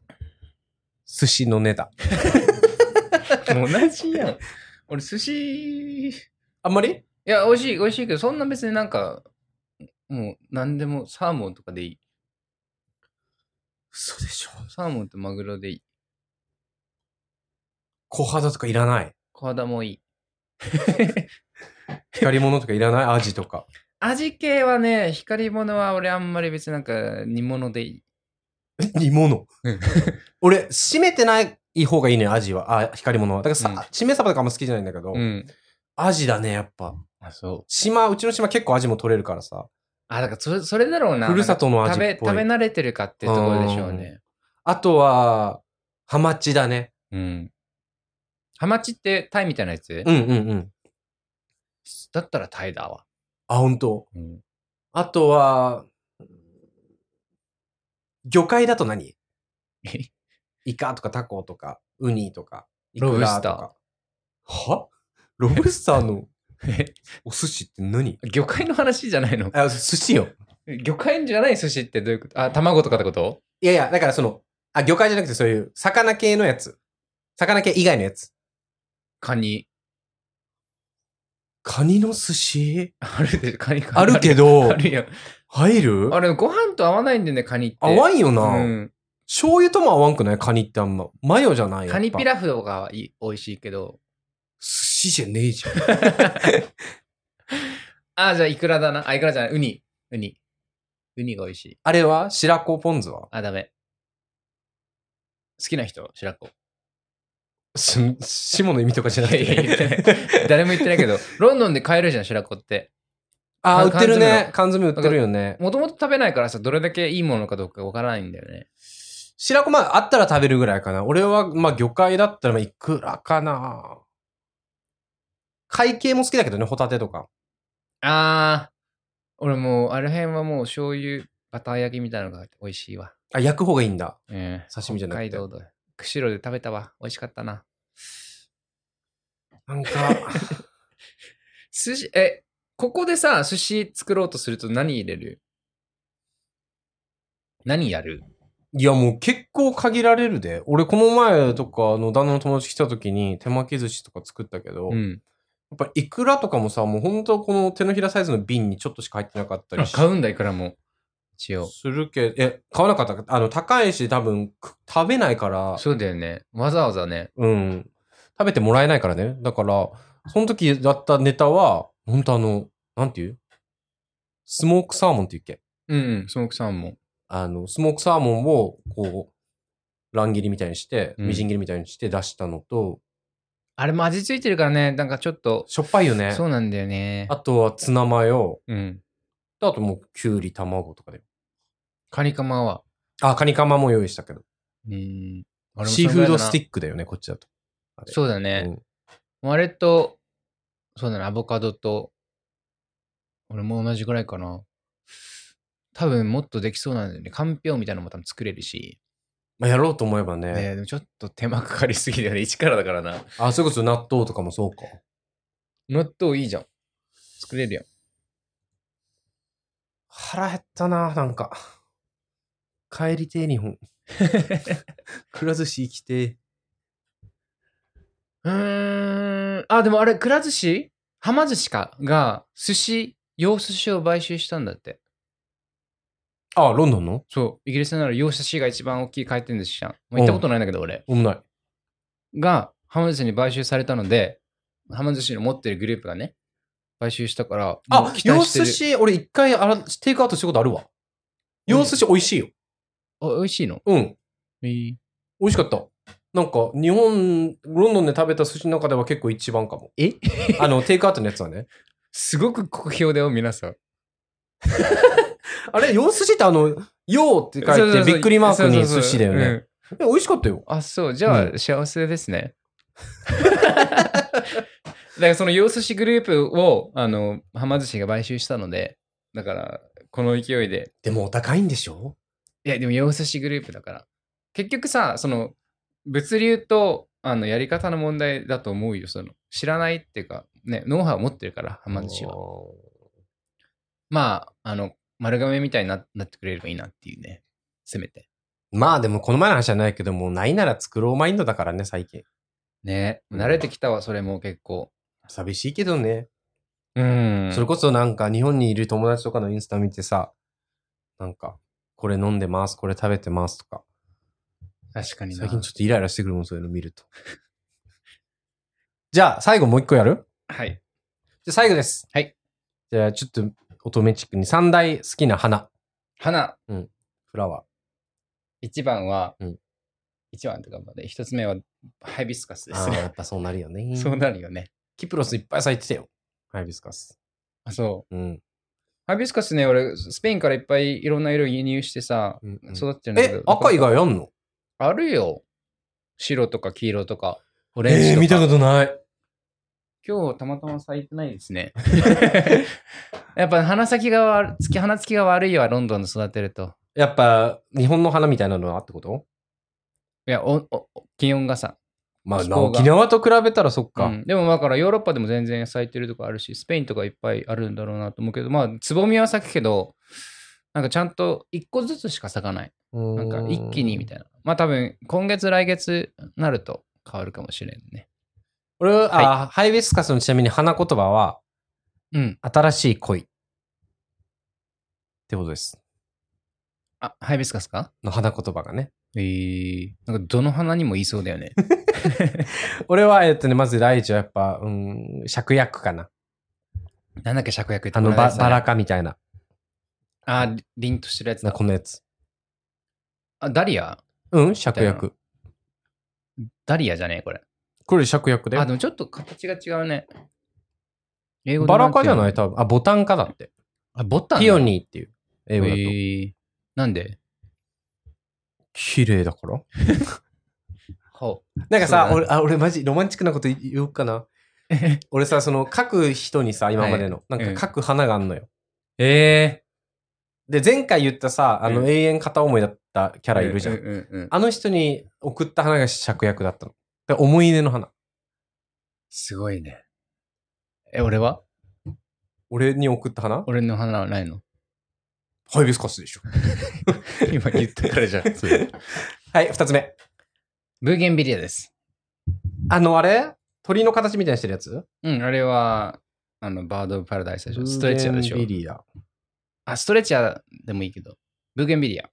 寿司のネタ。同じやん。俺、寿司、いあんまり？や、美味しい、美味しいけど、そんな別になんか、もう、何でも、サーモンとかでいい。嘘でしょ。サーモンとマグロでいい。小肌とかいらない。小肌もいい。光り物とかいらない？アジとか。味系はね、光り物は俺あんまり別になんか煮物でいい。煮物？うん。俺、締めてない方がいいね、アジは。あ、光り物は。だからさ、うん締めサバとかあんま好きじゃないんだけど、うん。アジだね、やっぱ。あ、そう。島、うちの島結構アジも取れるからさ。あ、だからそれ、それだろうな。ふるさとの味食べ、食べ慣れてるかっていうところでしょうね。あとは、ハマチだね。うん。ハマチってタイみたいなやつ、うんうんうん。だったらタイだわ。あ、本当？うん。あとは、魚介だと何？イカとかタコとか、ウニとか、イクラとロブスタか。は？ロブスターの お寿司って何？魚介の話じゃないの？あ、寿司よ。魚介じゃない寿司ってどういうこと？あ、卵とかってこと？いやいや、だからその、あ、魚介じゃなくてそういう魚系のやつ。魚系以外のやつ。カニ。カニの寿司？あるで、カニ、カニあるけどあ、るよ。入る？あれ、ご飯と合わないんだよね、カニって。合わんよな。うん。醤油とも合わんくない？カニってあんま。マヨじゃないよ。カニピラ。ラフとかはいい美味しいけど。寿司じゃねえじゃん。あ、じゃあ、イクラだな。あ、イクラじゃない。ウニ。ウニ。ウニが美味しい。あれは？白子ポン酢は？あ、ダメ。好きな人？白子。し、下の意味とかじゃなくて。誰も言ってないけど、ロンドンで買えるじゃん、白子って。あ、売ってるね。缶缶詰売ってるよね。もともと食べないからさ、どれだけいいものかどうかわからないんだよね。白子まああったら食べるぐらいかな。俺はまあ魚介だったらまあいくらかな。海系も好きだけどね、ホタテとか。あー、俺もう、あの辺はもう醤油、バター焼きみたいなのが美味しいわ。あ、焼く方がいいんだ。ええ刺身じゃなくて北海道で。釧路で食べたわ。美味しかったな。なんか、寿司、え、ここでさ、寿司作ろうとすると何入れる？何やる？いやもう結構限られるで。俺この前とか、あの、旦那の友達来た時に手巻き寿司とか作ったけど、やっうん。ぱイクラとかもさ、もう本当この手のひらサイズの瓶にちょっとしか入ってなかったりしあ買うんだ、いくらも。一応。するけど、え、買わなかったあの、高いし多分く食べないから、そうだよね。わざわざね。うん。食べてもらえないからね。だから、その時やったネタは、本当あの、なんていう？スモークサーモンって言うっけ？うんうん、スモークサーモン。あの、スモークサーモンを、こう、乱切りみたいにして、うんみじん切りみたいにして出したのと、あれも味付いてるからね、なんかちょっと、しょっぱいよね。そうなんだよね。あとはツナマヨ。うん。あともう、きゅうり、卵とかで。カニカマは。あ、カニカマも用意したけど。うん。シーフードスティックだよね、こっちだと。あれそうだね。あれと、そうだね、アボカドと、俺も同じぐらいかな。多分もっとできそうなんだよね。かんぴょうみたいなのも多分作れるし。まあ、やろうと思えばね。ねでもちょっと手間かかりすぎだよね。一からだからな。あ、それこそ納豆とかもそうか。納豆いいじゃん。作れるよ。腹減ったな、なんか。帰りてえ、日本。くら寿司行きてえ。うーん。あ、でもあれ、くら寿司？はま寿司か？が、寿司、洋寿司を買収したんだって。あ、ロンドンの？そう。イギリスなら洋寿司が一番大きい回転寿司じゃん。まあ、行ったことないんだけど、俺。おもない。が、はま寿司に買収されたので、はま寿司の持ってるグループがね、買収したから、もあ洋寿司、俺一回あらテイクアウトしたことあるわ。洋寿司美味しいよ。あ美味しいの？うん。えー美味しかった。なんか、日本、ロンドンで食べた寿司の中では結構一番かも。え？あの、テイクアウトのやつはね。すごく好評だよ、皆さん。あれ、洋寿司ってあの、洋って書いてびっくりマークに寿司だよね。うんえ美味しかったよ。あ、そう。じゃあ、う幸せですね。だからその洋寿司グループを、あの、はま寿司が買収したので、だから、この勢いで。でもお高いんでしょ？いや、でも洋寿司グループだから。結局さ、その、物流と、あの、やり方の問題だと思うよ。その、知らないっていうか、ね、ノウハウを持ってるから、はま寿司は。まあ、あの、丸亀みたいにななってくれればいいなっていうね。せめて。まあでもこの前の話じゃないけどもうないなら作ろうマインドだからね、最近。ね、うん慣れてきたわ、それも結構。寂しいけどね。うんそれこそなんか日本にいる友達とかのインスタ見てさ、なんか、これ飲んでます、これ食べてますとか。確かにな。最近ちょっとイライラしてくるもん、そういうの見ると。じゃあ、最後もう一個やる？はい。じゃあ最後です。はい。じゃあ、ちょっと、乙女チックに三大好きな花。花、フラワ一番は、うん一番とかまで、一つ目はハイビスカスー。ですああ、やね。っぱそうなるよね。そうなるよね。キプロスいっぱい咲いてたよ。ハイビスカス。あ、そう。うん。ハイビスカスね、俺、スペインからいっぱいいろんな色輸入してさ、うんうん育ってるんだけど。え、赤以外あんの？あるよ。白とか黄色とか、オレンジとか。えー、見たことない。今日たまたま咲いてないですね。やっぱ花咲が悪い、花つきが悪いわ、ロンドンで育てると。やっぱ、日本の花みたいなのはってこと？いや、おお気温がさ。まあ、沖縄と比べたらそっか。うんでもだからヨーロッパでも全然咲いてるとこあるし、スペインとかいっぱいあるんだろうなと思うけど、まあ、つぼみは咲くけど、なんかちゃんと一個ずつしか咲かない。ななんか一気にみたいな。まあ多分、今月来月なると変わるかもしれんね。俺は、あハイビスカスのちなみに花言葉は、うん。新しい恋。ってことです。あ、ハイビスカスか？の花言葉がね。えー、なんかどの花にも言いそうだよね。俺は、えっとね、まず第一はやっぱ、うん、芍薬かな。なんだっけ、芍薬って？あの、ババラ。科みたいな。あ、り凛としてるやつなだ。このやつ。あ、ダリア？うん芍薬。ダリアじゃねえ、これ。これ芍薬であ、。でもちょっと形が違うね。英語でバラ科じゃない？多分。あ、ボタン科だって。あ、ボタン？ピオニーっていう。英語だと。えー、なんで？綺麗だから？ほなんかさ、そう俺、あ、俺マジロマンチックなこと言おうかな。う。俺さ、その、書く人にさ、今までの、はいなんか書く花があんのよ。えで、前回言ったさ、あの、うん永遠片思いだったキャー、ラいるじゃん。うんうんうんあの人に送った花が芍薬だったの。で思い出の花。すごいね。え、俺は？俺に送った花？俺の花はないの？ハイビスカスでしょ。今言ったからじゃん。はい、二つ目。ブーゲンビリアです。あの、あれ？鳥の形みたいにしてるやつ？うん、あれは、あの、 bird of paradise でしょ。ストレリチアでしょブーゲン。ビリア。あ、ストレリチアでもいいけど。ブーゲンビリア。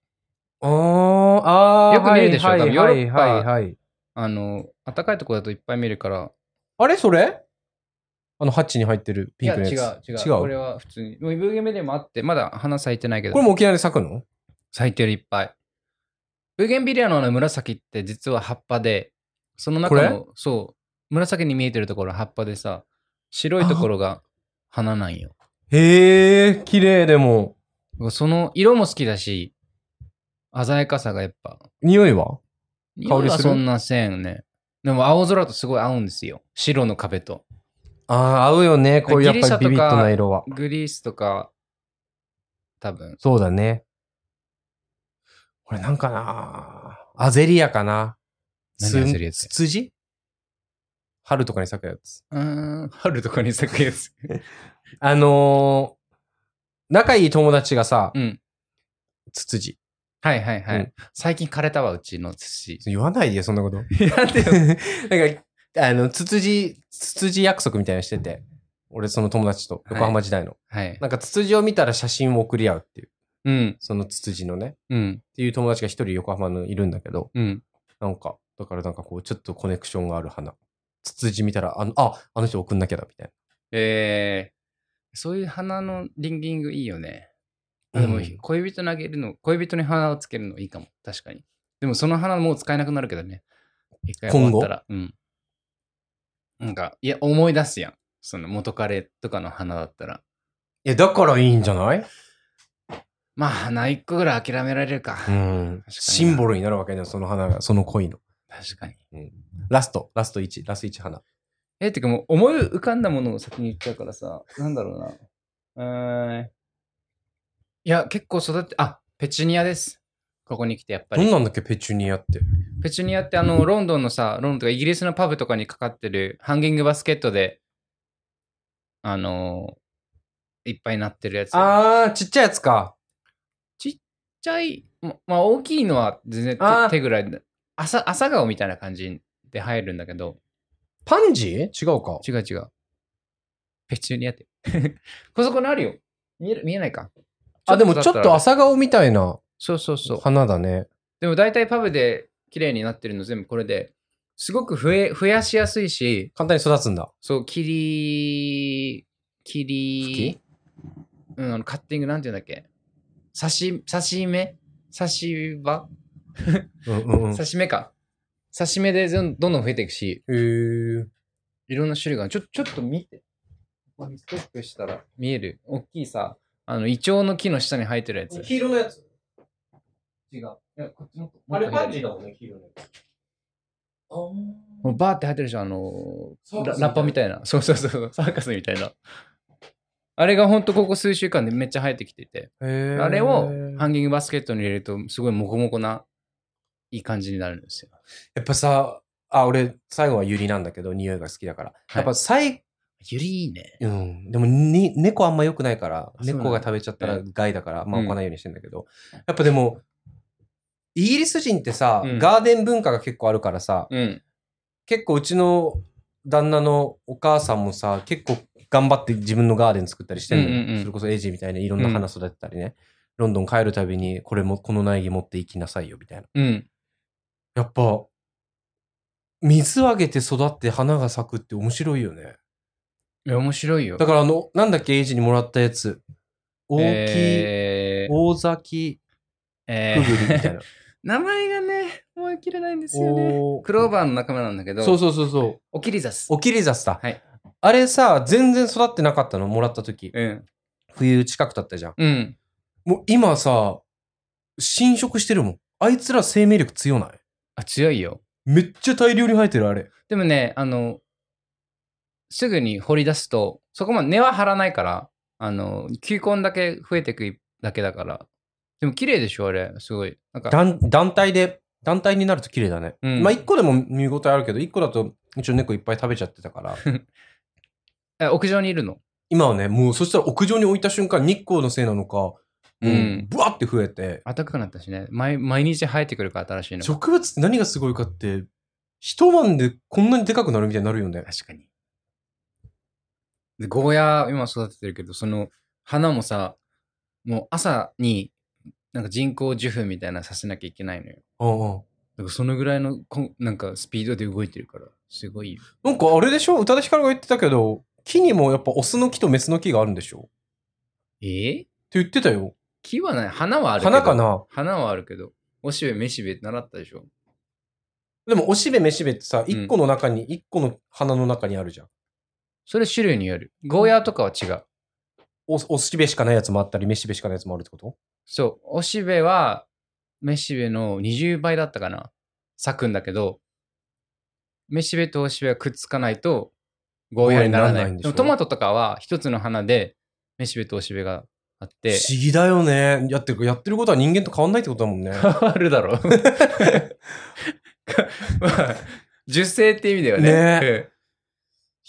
あー、あー。よく見るでしょはい多分ヨーロッパはいはいはい。あの、暖かいところだといっぱい見るから。あれ？それ？あの、ハッチに入ってるピンクのやつ。いや、違う、違う。違う？これは普通に。もうブーゲンビリアもあって、まだ花咲いてないけど。これも沖縄で咲くの？咲いてるいっぱい。ブーゲンビリアのあの紫って実は葉っぱで、その中この、そう、紫に見えてるところは葉っぱでさ、白いところが花なんよ。へえ、綺麗でも。その色も好きだし、鮮やかさがやっぱ。匂いは？香りする？はそんなせんね。でも青空とすごい合うんですよ。白の壁と。ああ、合うよね。こういうやっぱりビビッドな色は。グリースとか、多分。そうだね。これなんかなアゼリアかな何アゼリアって？ツツジ？春とかに咲くやつ。うーん、春とかに咲くやつ。あのー仲いい友達がさ、うん。ツツジ。はいはいはい。うん最近枯れたわ、うちの土。言わないでよ、そんなこと。なんでよ。なんか、あの、ツツジ、ツツジ約束みたいなのしてて、俺その友達と、横浜時代の。はい。なんかツツジを見たら写真を送り合うっていう、うん。そのツツジのね、うん。っていう友達が一人横浜のいるんだけど、うん。なんか、だからなんかこう、ちょっとコネクションがある花。ツツジ見たら、あの、あ、あの人送んなきゃだ、みたいえー、そういう花のリンギングいいよね。な。でもうん恋人投げるの、恋人に花をつけるのいいかも。確かに。でもその花もう使えなくなるけどね。一回終わったら。うん。なんか、いや、思い出すやん。その元彼とかの花だったら。いや、だからいいんじゃない？まあ、花一個ぐらい諦められるか。うん。なシンボルになるわけね、その花が、その恋の。確かに。ラスト、ラスト1、ラスト1花。え、てかもう思い浮かんだものを先に言っちゃうからさ、なんだろうな。うーん。いや、結構育って、あ、ペチュニアです。ここに来てやっぱり。どんなんだっけ、ペチュニアって。ペチュニアってあの、ロンドンのさ、ロンドンとかイギリスのパブとかにかかってるハンギングバスケットで、あのいっぱいなってるやつ。あー、ちっちゃいやつか。ちっちゃい、ままあ大きいのは全然手ぐらいで、朝朝顔みたいな感じで入るんだけど、パンジー？違うか。違う違う。ペチュニアって。こそこにあるよ。見える見えないか。あ、でもちょっと朝朝顔みたいなそうそうそう。花だね。でも大体パブで綺麗になってるの全部これで、すごく増え増やしやすいし、簡単に育つんだ。そう、切り、切り、うん、あの、カッティングなんて言うんだっけ？刺し、刺し目？刺し場うんうんうん。へ 刺し目か。刺し目でどんどん増えていくし、ー。いろんな種類がある。ちょ、ちょっと見て。ここにストックしたら見える。大きいさ、あの、イチョウの木の下に生えてるやつ。黄色のやつ。違う。いや、こっちの。あれパンジーだ。だもんね、黄色のやつ。あもうバーって生えてるじゃん、あのララッパみたいな。そうそうそう、サーカスみたいな。あれがほんとここ数週間でめっちゃ生えてきてて、あれをハンギングバスケットに入れると、すごいモコモコな、いい感じになるんですよ。やっぱさ、あ、俺、最後はユリなんだけど、匂いが好きだから。やっぱ最、ゆりいいね。うん。でもに、猫あんま良くないから、猫が食べちゃったらう害だから、まあうん置かないようにしてんだけど、やっぱでも、イギリス人ってさ、うんガーデン文化が結構あるからさ、うん。結構うちの旦那のお母さんもさ、結構頑張って自分のガーデン作ったりしてんのよ。うんうんうんそれこそエイジみたいないろんな花育てたりね。ロンドン帰るたびに、これも、この苗木持って行きなさいよ、みたいな。うん。やっぱ、水あげて育って花が咲くって面白いよね。いや、面白いよ。だからあの、なんだっけ、エイジにもらったやつ。大きい、えー大咲えくぐりみたいーな。名前がね、思い切れないんですよね。おークローバーの仲間なんだけど、そうそうそうそう。オキリザス。オキリザスだ。はい。あれさ、全然育ってなかったの、もらった時。うん。冬近くだったじゃん。うん。もう今さ、侵食してるもん。あいつら生命力強ない？あ、強いよ。めっちゃ大量に生えてる、あれ。でもね、あの、すぐに掘り出すと、そこまで根は張らないから、あの、球根だけ増えていくだけだから。でも綺麗でしょ、あれ。すごい。なんか、団団体で、団体になると綺麗だね。うんまあ一個でも見応えあるけど、一個だと一応猫いっぱい食べちゃってたから。え屋上にいるの？今はね、もうそしたら屋上に置いた瞬間、日光のせいなのか、ううんん、ブワって増えて、暖かくなったしね。毎毎日生えてくるから新しいの。植物って何がすごいかって、一晩でこんなにでかくなるみたいになるよね。確かに。で、ゴーヤ今育ててるけど、その花もさ、もう朝になんか人工授粉みたいなのさせなきゃいけないのよ。うんうん。だからそのぐらいのこんなんかスピードで動いてるから、すごいよ。なんかあれでしょ？宇多田ヒカルが言ってたけど、木にもやっぱオスの木とメスの木があるんでしょ？え？ー、って言ってたよ。木はない花はあるけど。花かな？花はあるけど。おしべ、めしべって習ったでしょ？でも、おしべめしべってさ、うん一個の中に、一個の花の中にあるじゃん。それ種類による。ゴーヤーとかは違う。おおしべしかないやつもあったり、めしべしかないやつもあるってこと？そう。おしべは、めしべの20倍だったかな。咲くんだけど、めしべとおしべはくっつかないと、ゴーヤーにならない。ないんでもトマトとかは一つの花で、めしべとおしべがあって、不思議だよね。やってる、やってることは人間と変わんないってことだもんね。変わるだろう。まあ、受精って意味だよね。ね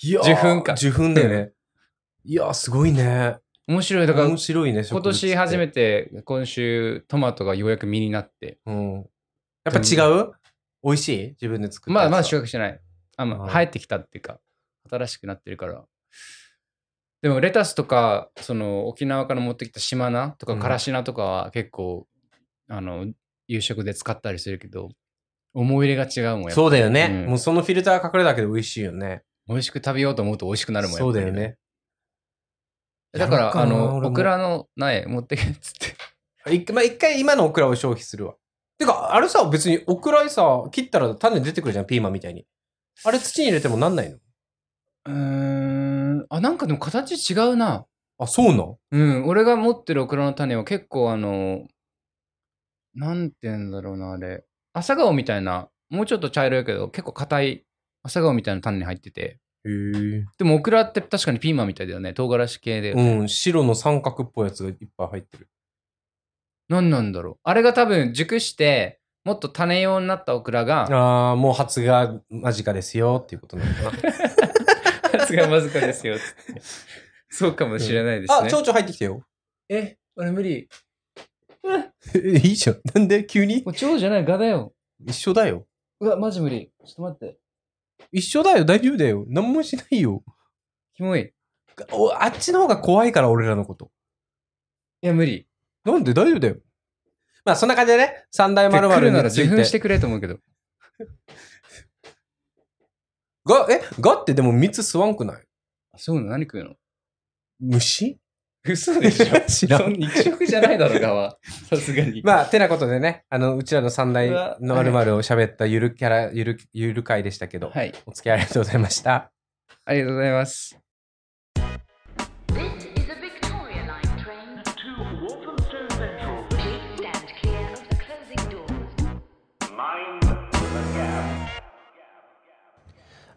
いやー受粉か受粉だよね。いやー、すごいね。うん面白い。だから面、白いね、今年初めて。て、今週、トマトがようやく実になって、うん。やっぱ違う？美味しい？自分で作ったまあ、まだし収穫してない。あ、まあ、生えてきたっていうか、新しくなってるから。でも、レタスとか、その、沖縄から持ってきた島菜とか、うんからし菜とかは結構、あの、夕食で使ったりするけど、思い入れが違うもんそうだよね。うんもうそのフィルター隠れるだけで美味しいよね。美味しく食べようと思うと美味しくなるもんそうだよね。だから、かなの、オクラの苗持ってけっつって。一回 まあ、一回今のオクラを消費するわ。てか、あれさ、別にオクラさ、切ったら種出てくるじゃん、ピーマンみたいに。あれ土に入れてもなんないの？うーん。あ、なんかでも形違うな。あ、そうなんうん。俺が持ってるオクラの種は結構あの、なんて言うんだろうな、あれ。朝顔みたいな、もうちょっと茶色いけど、結構硬い朝顔みたいな種に入ってて。でもオクラって確かにピーマンみたいだよね。唐辛子系で。うん、白の三角っぽいやつがいっぱい入ってる。何なんだろう。あれが多分熟して、もっと種用になったオクラが、ああ、もう発芽間近ですよっていうことなのかな。さすがまずかですよ。つってそうかもしれないですあ、ね。蝶々入ってきたよ。え、俺無理。え いいじゃん。なんで？急に？もう蝶じゃない、ガだよ。一緒だよ。うわ、マジ無理。ちょっと待って。一緒だよ。大丈夫だよ。何もしないよ。キモい。おあっちの方が怖いから、俺らのこと。いや、無理。なんで？大丈夫だよ。まあ、そんな感じでね、三大来〇〇るならについて。受粉してくれと思うけど。が、え、がってでも蜜吸わんくない？そうなの？何食うの？虫？嘘でしょ？知らんそん肉食じゃないだろ、ガは。さすがに。まあ、てなことでね、あの、うちらの三大うわの〇〇を喋ったゆるキャラ、ゆる、ゆる回でしたけど、はい。お付き合いありがとうございました。ありがとうございます。This is a Victoria Line train. to Walthamstow Central. Please stand clear of the closing doors. Mind the gap.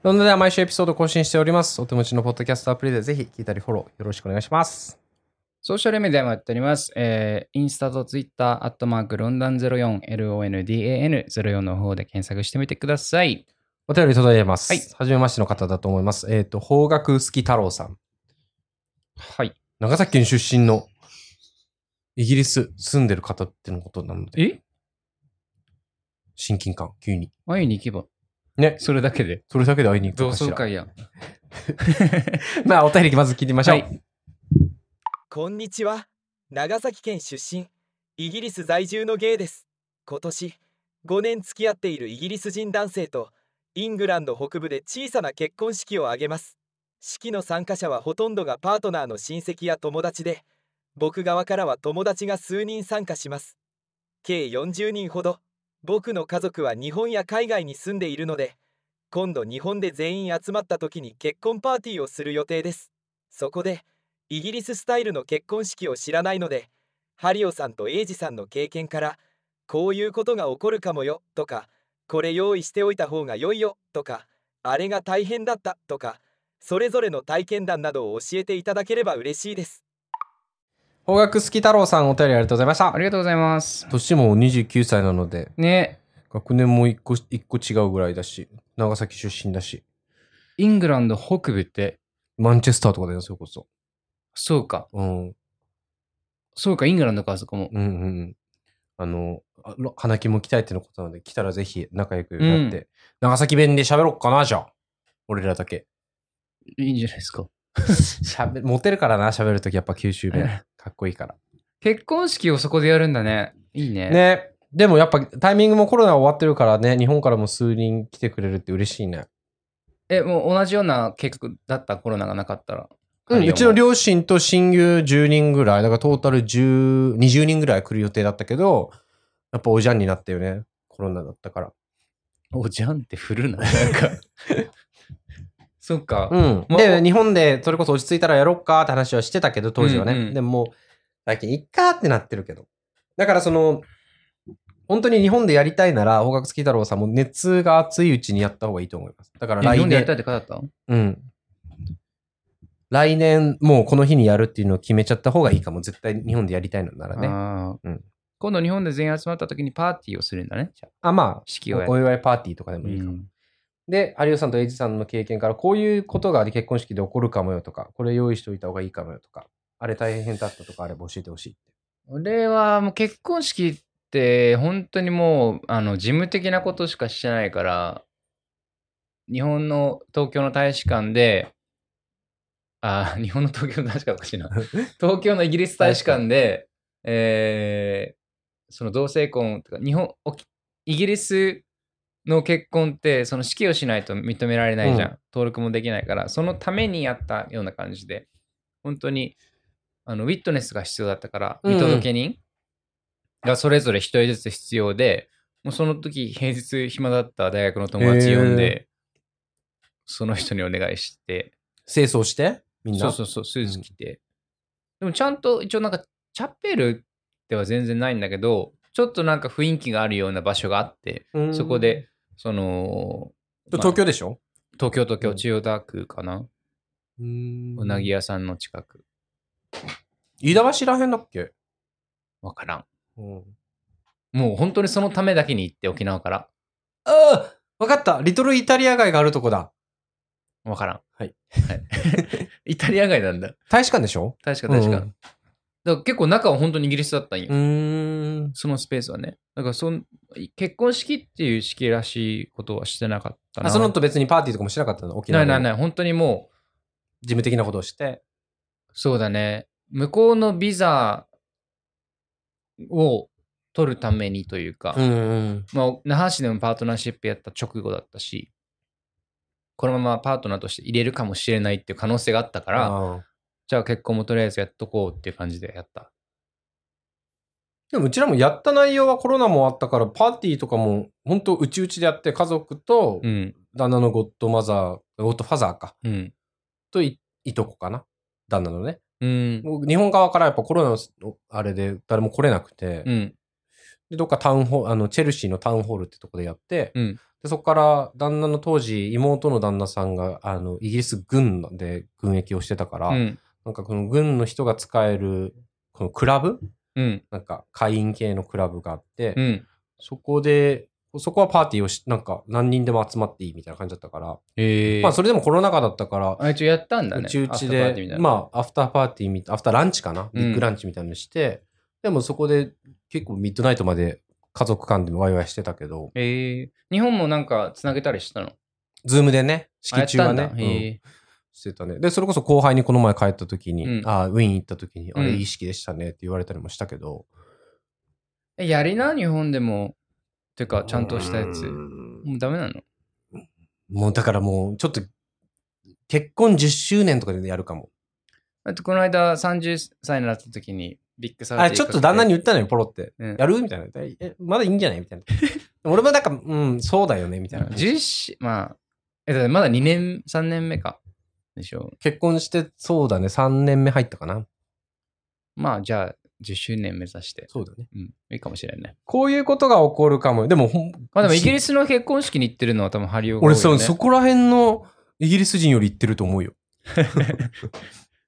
ロンドンでは毎週エピソード更新しております。お手持ちのポッドキャストアプリでぜひ聞いたりフォローよろしくお願いします。ソーシャルメディアもやっております。えー、インスタとツイッター、アットマーク、ロンダン04、LONDAN04 の方で検索してみてください。お便り届いてます。はいはじめましての方だと思います。えっ、と、方角好き太郎さん。はい。長崎県出身のイギリス住んでる方ってのことなので、え？親近感、急に。会いに行けば。ね、それだけで。それだけで会いに行く同窓会やん。まあ、お便りまず聞いてみましょう。はいこんにちは。長崎県出身。イギリス在住のゲイです。今年5年付き合っているイギリス人男性とイングランド北部で小さな結婚式を挙げます。式の参加者はほとんどがパートナーの親戚や友達で僕側からは友達が数人参加します。計40人ほど。僕の家族は日本や海外に住んでいるので今度日本で全員集まった時に結婚パーティーをする予定です。そこでイギリススタイルの結婚式を知らないのでハリオさんとエイジさんの経験からこういうことが起こるかもよとかこれ用意しておいた方が良いよとかあれが大変だったとかそれぞれの体験談などを教えていただければ嬉しいです方角好き太郎さん、お便りありがとうございましたあ。りがとうございます。年も29歳なので、ね、学年も一個一個違うぐらいだし、長崎出身だし、イングランド北部って、マンチェスターとかだよ、それこそ。そうか。うん。うんそうか、イングランドか、あそこも。うんうん。あの、あの花木も来たいってのことなので、来たらぜひ仲良くなって、う長崎弁で喋ろっかな、じゃあ。俺らだけ。いいんじゃないですか。喋、モテるからな、喋るときやっぱ九州弁。かっこいいから。結婚式をそこでやるんだね。いいね。ね。でもやっぱタイミングもコロナ終わってるからね、日本からも数人来てくれるって嬉しいね。え、もう同じような計画だった？コロナがなかったら。うん、うちの両両親と親友10人ぐらい、だからトータル10、20人ぐらい来る予定だったけど、やっぱおじゃんになったよね。コロナだったから。おじゃんって振るな。なんか。そっか。うん。まで、日本でそれこそ落ち着いたらやろっかって話はしてたけど、当時はね。うんうんでも最近いっかってなってるけど。だからその、本当に日本でやりたいなら、方角月太郎さんも熱が熱いうちにやった方がいいと思います。だから来え日本でやり年、たいって書いてあっうん。来年、もうこの日にやるっていうのを決めちゃった方がいいかも。絶対日本でやりたいのならたね。うん今度日本で全員集まった時にパーティーをするんだね。ああ、ま式をおお祝いパーティーとかでもいいかも。うんで、有吉さんとエイジさんの経験から、こういうことが結婚式で起こるかもよとか、これ用意しておいた方がいいかもよとか、あれ大変だったとかあれば教えてほしいって。俺はもう結婚式って本当にもうあの事務的なことしかしてないから日本の東京の大使館であ日本の東京の大使館おかしいな。東京のイギリス大使館で、えーその同性婚とか日本イギリスの結婚って、その式をしないと認められないじゃん。登録もできないから、そのためにやったような感じで、本当に、あの、ウィットネスが必要だったから、うん。うん見届け人がそれぞれ一人ずつ必要で、もうその時、平日暇だった大学の友達呼んへで、その人にお願いして、清掃して？みんな？そうそうそう、スーツ着て。でもちゃんと、一応なんか、チャペルでは全然ないんだけど、ちょっとなんか雰囲気があるような場所があって、うんそこで、その、東京でしょ？東京、東京、うん千代田区かな、うなぎ屋さんの近く。飯田橋らへんだっけ？わからん。うんもう本当にそのためだけに行って、沖縄から。ああわかったリトルイタリア街があるとこだ。わからん。はい。はい、イタリア街なんだ。大使館でしょ？確か確か。うんだから結構中は本当にイギリスだったんよ。うーん。そのスペースはね。だからそん、結婚式っていう式らしいことはしてなかったな。あその後別にパーティーとかもしなかったの？沖縄で。ないないない。本当にもう、事務的なことをして。そうだね。向こうのビザを取るためにというか、んうん。まあ、那覇市でもパートナーシップやった直後だったし、このままパートナーとして入れるかもしれないっていう可能性があったから、あじゃあ結婚もとりあえずやっとこうっていう感じでやった。でもうちらもやった内容はコロナもあったから、パーティーとかも本当うちうちでやって家族とうん。旦那のゴッドマザー、ゴッドファザーか。うん。といいとこかな？旦那のね。うん。もう日本側からやっぱコロナのあれで誰も来れなくて、うん。でどっかタウンホール、あの、チェルシーのタウンホールってとこでやって、うんでそこから旦那の当時、妹の旦那さんが、あの、イギリス軍で軍役をしてたから、うん。なんかこの軍の人が使える、このクラブ？うん。なんか会員系のクラブがあって、うん。そこで、そこはパーティーをし、なんか何人でも集まっていいみたいな感じだったから、ええまあそれでもコロナ禍だったから、あ、一応やったんだね。うちうちで、まあアフターパーティーみたい、アフターランチかな、うんビッグランチみたいなのして、でもそこで結構 midnight まで家族間でワイワイしてたけど、ええ日本もなんかつなげたりしたの？ズームでね、式中はね、してたね。で、それこそ後輩にこの前帰った時に、うん。あウィーン行った時に、あうん。れいい式でしたね。って言われたりもしたけど、えやりな、日本でも。てか、ちゃんとしたやつ。うんもうダメなの？もうだからもうちょっと、結婚10周年とかでやるかも。だってこの間30歳になった時にビッグサーあれちょっと旦那にに、言ったのよ、ポロって。うんやる？みたいな。え、まだいいんじゃない？みたいな。俺もなんか、うん、そうだよね、みたいな。10し、まあ、え、だまだ2年、3年目か。でしょ。結婚して、そうだね、3年目入ったかな。まあ、じゃあ、10周年目指して。そうだね。うん、いいかもしれないね。こういうことが起こるかも。でも、ほんまあでもイギリス、スの結婚式に行ってるのは多分ハリオが多い俺。そう、そこら辺のイギリス人より言ってると思うよ。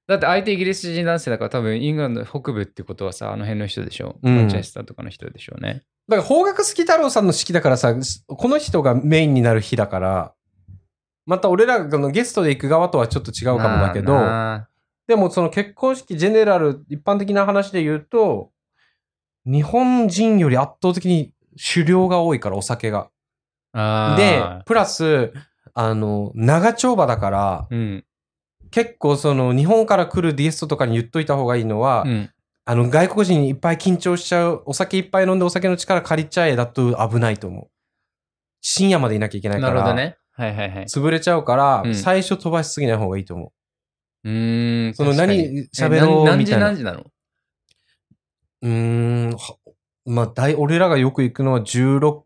だって相手イギリス人男性だから多分イングランド北部ってことはさ、あの辺の人でしょ？うんマンチェスターとかの人でしょ？うね。だから、方角好き太郎さんの式だからさ、この人がメインになる日だから、また俺らがのゲストで行く側とはちょっと違うかもだけど、まあでもその結婚式ジェネラル、一般的な話で言うと、日本人より圧倒的に狩猟が多いから、お酒が。でー、プラス、あの、長丁場だから、うん。結構その日本から来るゲストとかに言っといた方がいいのは、うん。あの外国人にいっぱい緊張しちゃう、お酒いっぱい飲んでお酒の力借りちゃえだと危ないと思う。深夜までいなきゃいけないから、なるほどね。はいはいはい。潰れちゃうから、うん最初飛ばしすぎない方がいいと思うーん。その何喋ろうみたいな何時何時なの？う。ん、はまあ、大、俺らがよく行くのは16、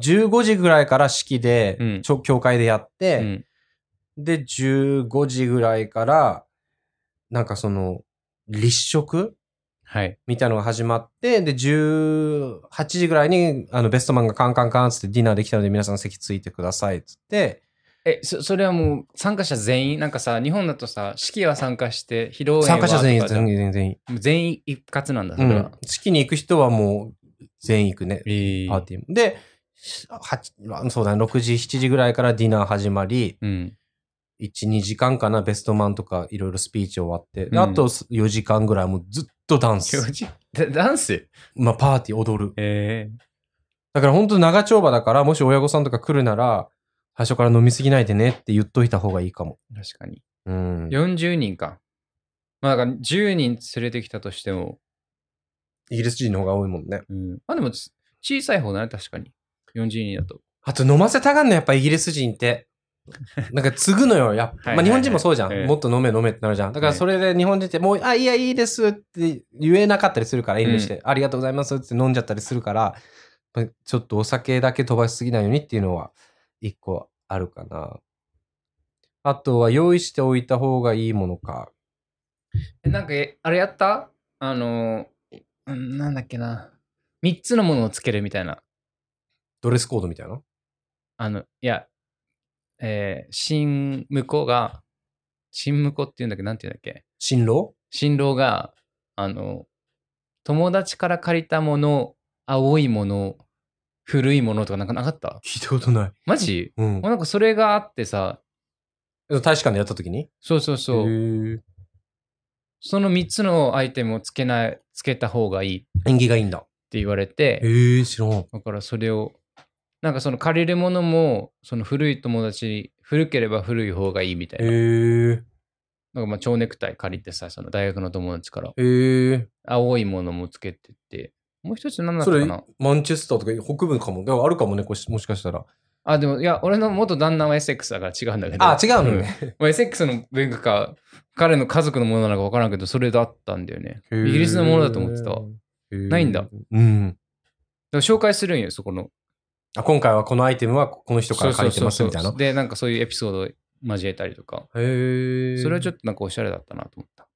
15時ぐらいから式で、うんちょ教会でやっうて、ん。で、15時ぐらいから、なんかその、立食？はい。みたいなのが始まって、で、18時ぐらいに、あの、ベストマンがカンカンカンつってディナーできたので皆さん席ついてくださいっつって、え、そそれはもう参加者全員、なんかさ、日本だとさ、式は参加して、披露宴は参加者全員、全員、全員、全員。一括なんだ、それはうん。。式に行く人はもう、全員行くね。えパーティーも。で、8そうだね、6時、7時ぐらいからディナー始まり、うん。1、2時間かな、ベストマンとかいろいろスピーチ終わって、でうんあと4時間ぐらいもうずっとダンス。ダ ダンス？まあ、パーティー踊る。えだから本当長丁場だから、もし親御さんとか来るなら、最初から飲みすぎないでねって言っといた方がいいかも。え確かに。うん。40人か。まあ、だから10人連れてきたとしても、イギリス人の方が多いもんね。うん。まあでもつ、小さい方だね、確かに。40人だと。あと飲ませたがんのやっぱイギリス人って。なんか継ぐのよ。やっはいはいはいまあ日本人もそうじゃん。ええもっと飲め飲めってなるじゃん。だからそれで日本人ってもう、あ、いや、いいですって言えなかったりするから、遠慮して、ありがとうございますって飲んじゃったりするから、まあちょっとお酒だけ飛ばしすぎないようにっていうのは一個あるかな。あとは用意しておいた方がいいものか。えなんか、えあれやった？あの、うんなんだっけな。3つのものをつけるみたいな。ドレスコードみたいな？あの、いや、えー、新婿が、新婿っていうんだっけなんていうんだっけ新郎？新郎が、あの、友達から借りたもの、青いもの、古いものとかなんかなかった？聞いたことない。マジ？うん。なんかそれがあってさ、大使館でやった時に？そうそうそう。う。その3つのアイテムをつけない、つけた方がいいって縁起がいいんだ。言われて、へえ、知らん。だからそれを、なんかその借りるものも、その古い友達、古ければ古い方がいいみたいな。へえ。なんかまあ蝶ネクタイ借りてさ、その大学の友達から、へえ。青いものもつけてって、もう一つ何だったそれかな、マンチェスターとか北部かも。でもあるかもね、もしかしたら。あ、でも、いや、俺の元旦那は SX だから違うんだけど。あ、違うのね。うん。まあ SX の文具か、彼の家族のものなのか分からんけど、それだったんだよね。イギリスのものだと思ってたわ。ないんだ。うん。ら紹介するんよ、そこの。あ今回はこのアイテムはこの人から借りてますみたいな。で、なんかそういうエピソードを交えたりとか。へえ。それはちょっと。なんかおしゃれだったなと思った。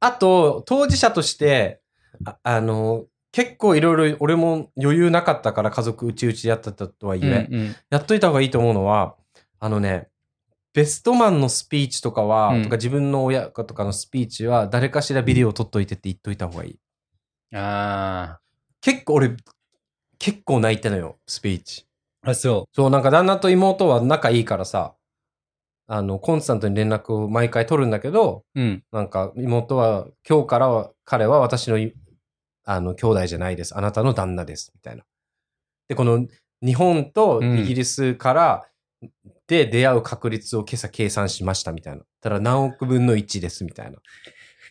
あと、当事者として、ああの、結構いろいろ俺も余裕なかったから家族うちうちやってたとはいえ、うんうんやっといた方がいいと思うのは、あのね、ベストマンのスピーチとかは、うんとか自分の親とかのスピーチは誰かしらビデオを撮っといてって言っといた方がいい。あ結構俺、結構泣いてのよ、スピーチ。あ。あ、そそう、なんか旦那と妹は仲いいからさ、あの、コンスタントに連絡を毎回取るんだけど、う。うん。なんか妹は、今日からは、彼は私のい、あの、兄弟じゃないです。あなたの旦那です。みたいな。で、この、日本とイギリスから、で出会う確率を今朝計算しましたみたいな。ただ何億分の1ですみたいな。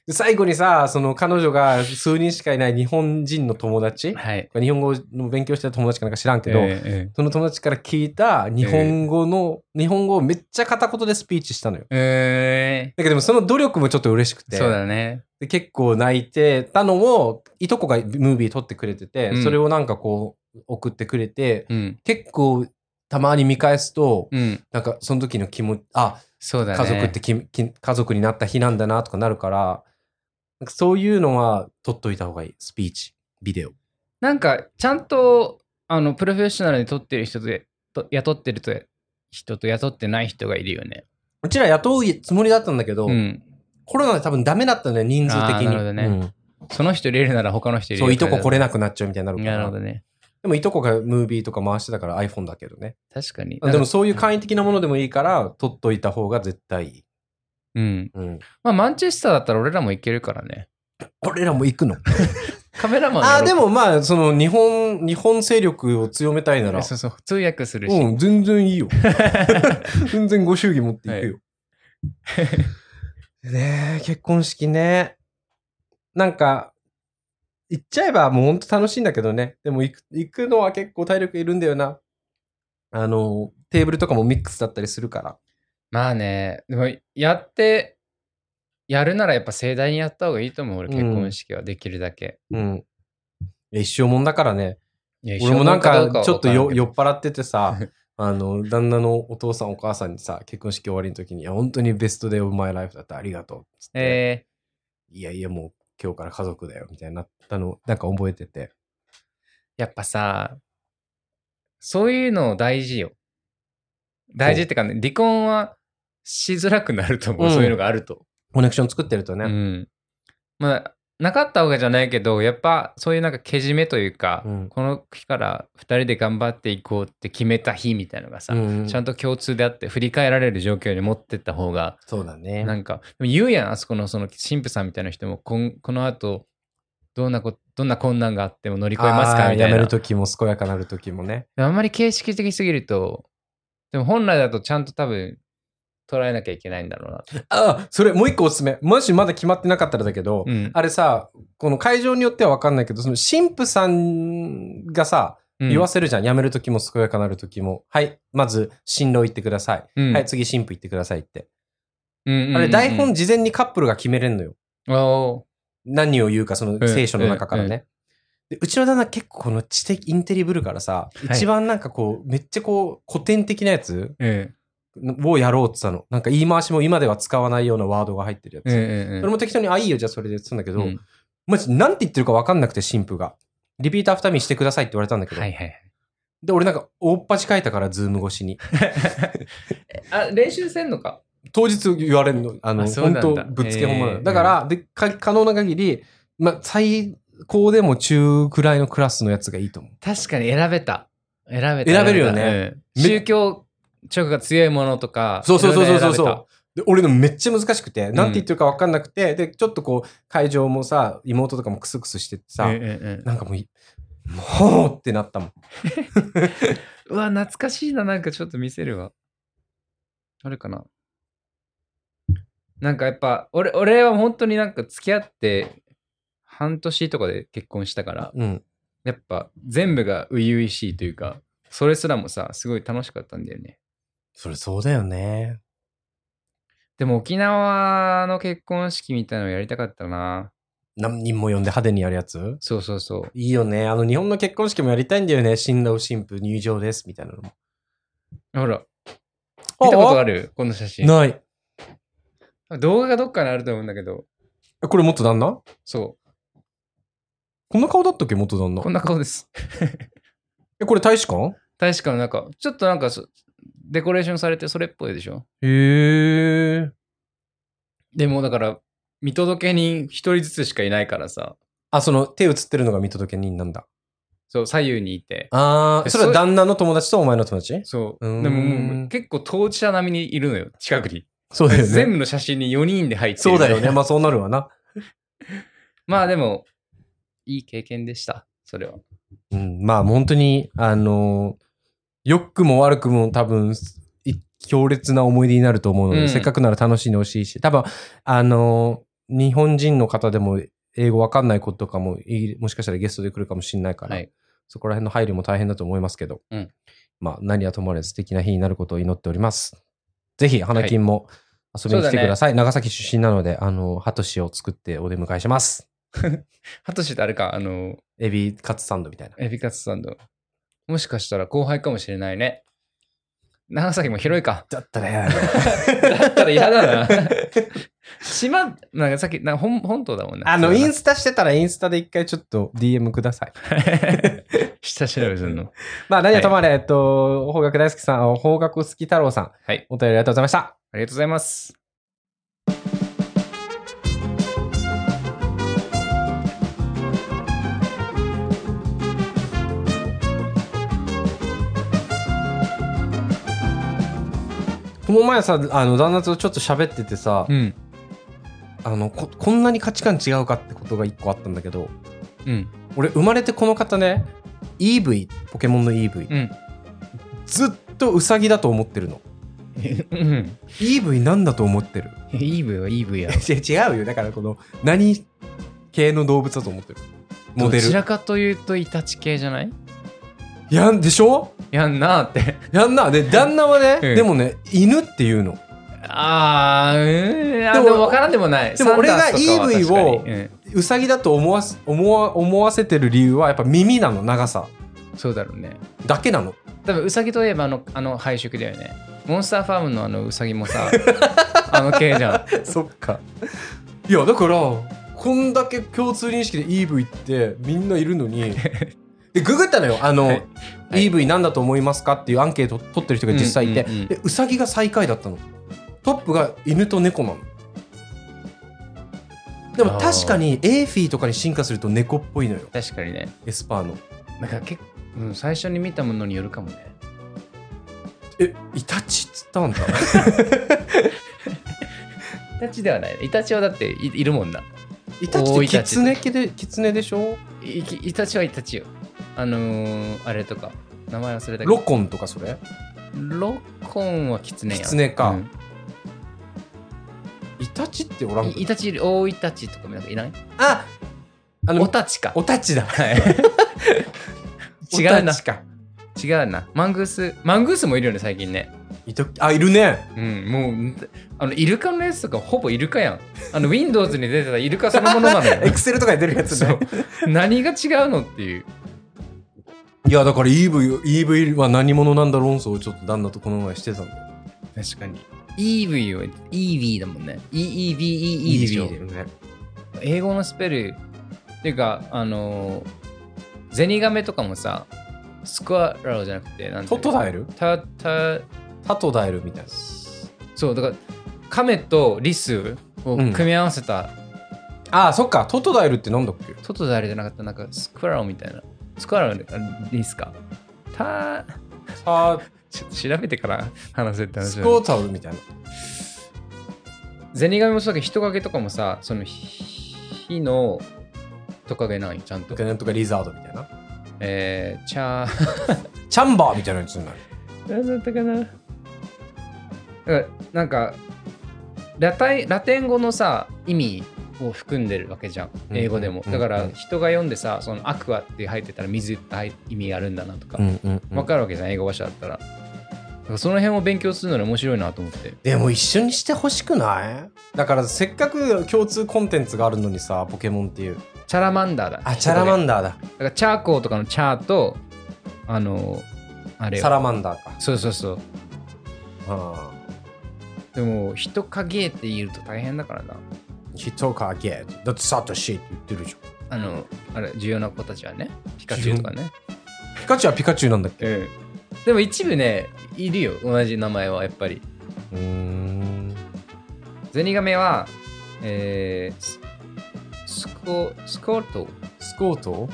で最後にさ、その彼女が数人しかいない日本人の友達、はい。日本語の勉強してた友達かなんか知らんけど、えええその友達から聞いた日本語の、日本語をめっちゃ片言でスピーチしたのよ。ええだけどその努力もちょっと嬉しくて、そうだね。で結構泣いてたのを、いとこがムービー撮ってくれてて、うんそれをなんかこう送ってくれて、うん。結構たまに見返すと、うん。なんかその時の気持ち、あ、そうだね。家族ってきき家族になった日なんだなとかなるから、なんかそういうのは撮っといた方がいい。スピーチ、ビデオ。なんか、ちゃんと、あの、プロフェッショナルに撮ってる人と、と雇ってると人と雇ってない人がいるよね。うちら雇うつもりだったんだけど、うん。コロナで多分ダメだったんだよ、人数的に。なるほどねうんその人入れるなら他の人入れるそう、いとこ来れななくなっちゃうみたいになるから。なるほどね。でもいとこがムービーとか回してたから iPhone だけどね。確かに。でもそういう簡易的なものでもいいから、撮っといた方が絶対いい。うん。うん。まあ、マンチェスターだったら俺らも行けるからね。俺らも行くの？カメラマンああ、でも、もまあ、その日本、日本勢力を強めたいなら、そうそう、通訳するし。うん、全然いいよ。全然ご祝儀持っていくよ。ねえ、結婚式ね。なんか、行っちゃえばもうほんと楽しいんだけどね。でも行く行くのは結構体力いるんだよな。あの、テーブルとかもミックスだったりするから。まあね、でもやって、やるならやっぱ盛大にやった方がいいと思う、俺、うん結婚式はできるだけ。うん。いや一生もんだからね。俺もなんかちょっとよ酔はっ払っててさ、あの、旦那のお父さんお母さんにさ、結婚式終わりの時に、いや、本当にベストデーオブマイライフだった。ありがとう。つって、えいやいや、もう今日から家族だよ。みたいになったの、なんか覚えてて。ーやっぱさ、そういうの大事よ。大事ってかね、離婚はしづらくなると思う、うんそういうのがあると。コネクション作ってるとね。うん。まあ、なかったわけじゃないけど、やっぱそういうなんかけじめというか、うんこの日から2人で頑張っていこうって決めた日みたいなのがさ、うんちゃんと共通であって振り返られる状況に持ってった方が、そうだね。なんか、でも言うやん、あそこのその神父さんみたいな人も、こんこの後、どんなこ、どんな困難があっても乗り越えますかみたいな。やめる時も健やかなる時もね。あんまり形式的すぎると、でも本来だとちゃんと多分捉えなきゃいけないんだろうなと。あ、それもう一個おすすめ。もしまだ決まってなかったらだけど、うんあれさ、この会場によってはわかんないけど、その神父さんがさ、うん言わせるじゃん。辞めるときも健やかなるときも。はい、まず、新郎行ってください。うんはい、次、新婦行ってくださいって。うんうんうんうんあれ、台本事前にカップルが決めれんのよ。何を言うか、そのん聖書の中からうんうね。でうちの旦那結構この知的インテリぶるからさ、い一番なんかこう、めっちゃこう、古典的なやつえをやろうって言ったの。なんか言い回しも今では使わないようなワードが入ってるやつ。ええええそれも適当に、あ、いいよ、じゃあそれでって言ったんだけど、うんマジ、なんて言ってるか分かんなくて、神父が。 Repeat after me してくださいって言われたんだけど。はいはいはい。で、俺なんか、大っ端書いたから、 Zoom 越しに。あ、練習せんのか？当日言われるの。あの、あそうな本当ぶっつけ本番なへーのだから、で、か可能な限り、まあ、最高でも中くらいのクラスのやつがいいと思う。確かに選べた。選べた。選べるよね宗教色が強いものとか。そうそうそうそうそう俺のめっちゃ難しくて、なんて言ってるか分かんなくて、で、ちょっとこう、会場もさ、妹とかもクスクスしててさ、ええええなんかもうい、もうってなったもん。うわ、懐かしいな。なんかちょっと見せるわ。あるかななんかやっぱ、俺、俺は本当になんか付き合って半年とかで結婚したから、うん。やっぱ全部が初々しいというか、それすらもさ、すごい楽しかったんだよね。それそうだよね。でも沖縄の結婚式みたいなのやりたかったな。何人も呼んで派手にやるやつ？そうそうそう。いいよね。あの、日本の結婚式もやりたいんだよね。新郎新婦入場です。みたいなのも。ほら、見たことある？るこの写真。ない。動画がどっかにあると思うんだけど、これ元旦那？そこんな顔だったっけ元旦う。那こんな顔です。え、これ大使館？大使館の中、ちょっとなんかそデコレーションされてそれっぽいでしょへえ。でもだから、見届け人一人ずつしかいないからさ、あ、その手映ってるのが見届け人なんだ。そう、左右にいて。あー、えそれは旦那の友達とお前の友達？そう。うでももう結構当事者並みにいるのよ、近くに。そうだよね。全部の写真に4人で入ってる。そうだよね。。まあそうなるわな。まあでも、いい経験でした、それは。うん、まあ本当に、あのー良くも悪くも多分、い強烈な思い出になると思うので、うんせっかくなら楽しんでほしいし、多分、あのー日本人の方でも英語わかんない子とかもい、もしかしたらゲストで来るかもしれないから、はいそこら辺の配慮も大変だと思いますけど、うんまあ何はともあれ素敵な日になることを祈っております。ぜひ、花金も遊びに来てください。長崎出身なので、あの、ハトシを作ってお出迎えします。ハトシってあれか、あの、エビカツサンドみたいな。エビカツサンド。もしかしたら後輩かもしれないね。長崎も広いか。だったね。だったら嫌だな。島、なんかさっき、なんか本本島だもんね。あの、インススタしてたらインスタで一回ちょっと DM ください。下調べするの。まあ、何はともあれ、えっと、方角大好きさん、方角好き太郎さん、はい。お便りありがとうございました。ありがとうございます。の前さ、あの、旦那とちょっと喋っててさ、うん。あのこ、こんなに価値観違うかってことが一個あったんだけど、うん。俺、生まれてこの方ね、EV、ポケモンの EV、うん。ずっとウサギだと思ってるの。うん。EV なんだと思ってる？イーブはイーブや。違うよ。だから、この、何系の動物だと思ってる？モデル。どちらかというとイタチ系じゃない？やんでしょ？やんなーって。やんな。で、旦那はね、うんでもね、犬っていうの。あー、うん。あでもでも分からんでもない。でも俺がサンダースとかは EV を確かにうんうさぎだと思わす思わ思わせてる理由はやっぱ耳なの長さそうだろうね。だけなの多分ウサギといえばあのあの配色だよね。モンスターファームのあのウサギもさ、あの系じゃん。そっかいやだからこんだけ共通認識で EV ってみんないるのにでググったのよ。あの、はい。はい。EV なんだと思いますかっていうアンケート取ってる人が実際いて、うんうんうん。でうさぎが最下位だったの。トップが犬と猫なの。でも確かにエーフィーとかに進化すると猫っぽいのよ。確かにね。エスパーの。なんか結構、うん、最初に見たものによるかもね。えイタチっつったんだ。イタチではない。イタチはだっていいるもんな。イタチってキツネキツネでしょ？いイタチはイタチよ。あのー、あれとか。名前忘れたけど。ロコンとかそれ？ロコンはキツネや。キツネかうんイタチっておらんいイタチ大イタチとかもなんかいない？ああのオタチか。おたちだはい。違うな違うな。マングース、マングースもいるよね、最近ね。いとあいるねうん、もう、あの、イルカのやつとかほぼイルカやん。あの、Windows に出てたイルカそのものなのよ。エクセルとかに出るやつね何が違うのっていう。いやだから EV, EV は何者なんだ論争をちょっと旦那とこの前してたんだよ。確かに。EV は EV だもんね。EEVEE でしょ。ね。英語のスペルっていうかあのーゼニガメとかもさスクワラロじゃなくてなんトトダイル？タタタトダイルみたいな。そうだからカメとリスを組み合わせた、あそっか。トトダイルってなんだっけ？トトダイルじゃなかった。なんかスクワラロみたいなスクワラロあリスかタさちょっと調べてから話せって話スコータルみたいな。ゼニガメもそうだけど人影とかもさその火のトカゲない？ちゃんと。なんとかリザードみたいな。えー、チャー。チャンバーみたいなやつになる。何だったかな？なんかラタイラテン語のさ意味を含んでるわけじゃんうん英語でも、うんだからうん人が読んでさそのアクアって入ってたら水って入意味あるんだなとか、分かるわけじゃん英語話者だったら。だからその辺を勉強するのに面白いなと思って。でも一緒にしてほしくない？だからせっかく共通コンテンツがあるのにさポケモンっていう。チャラマンダーだ。あチャラマンンダーだ。だからチャーコーとかのチャーとあのあれよサラマンダーか。そうそうそう。あでも人影って言うと大変だからな人影だってサトシって言ってるじゃん。あのあれ重要な子たちはねピカチュウとかね。ピカチュウはピカチュウなんだっけ？うん。でも一部ねいるよ。同じ名前はやっぱり。うーん。ゼニガメはえー、ススコスコート。スコート？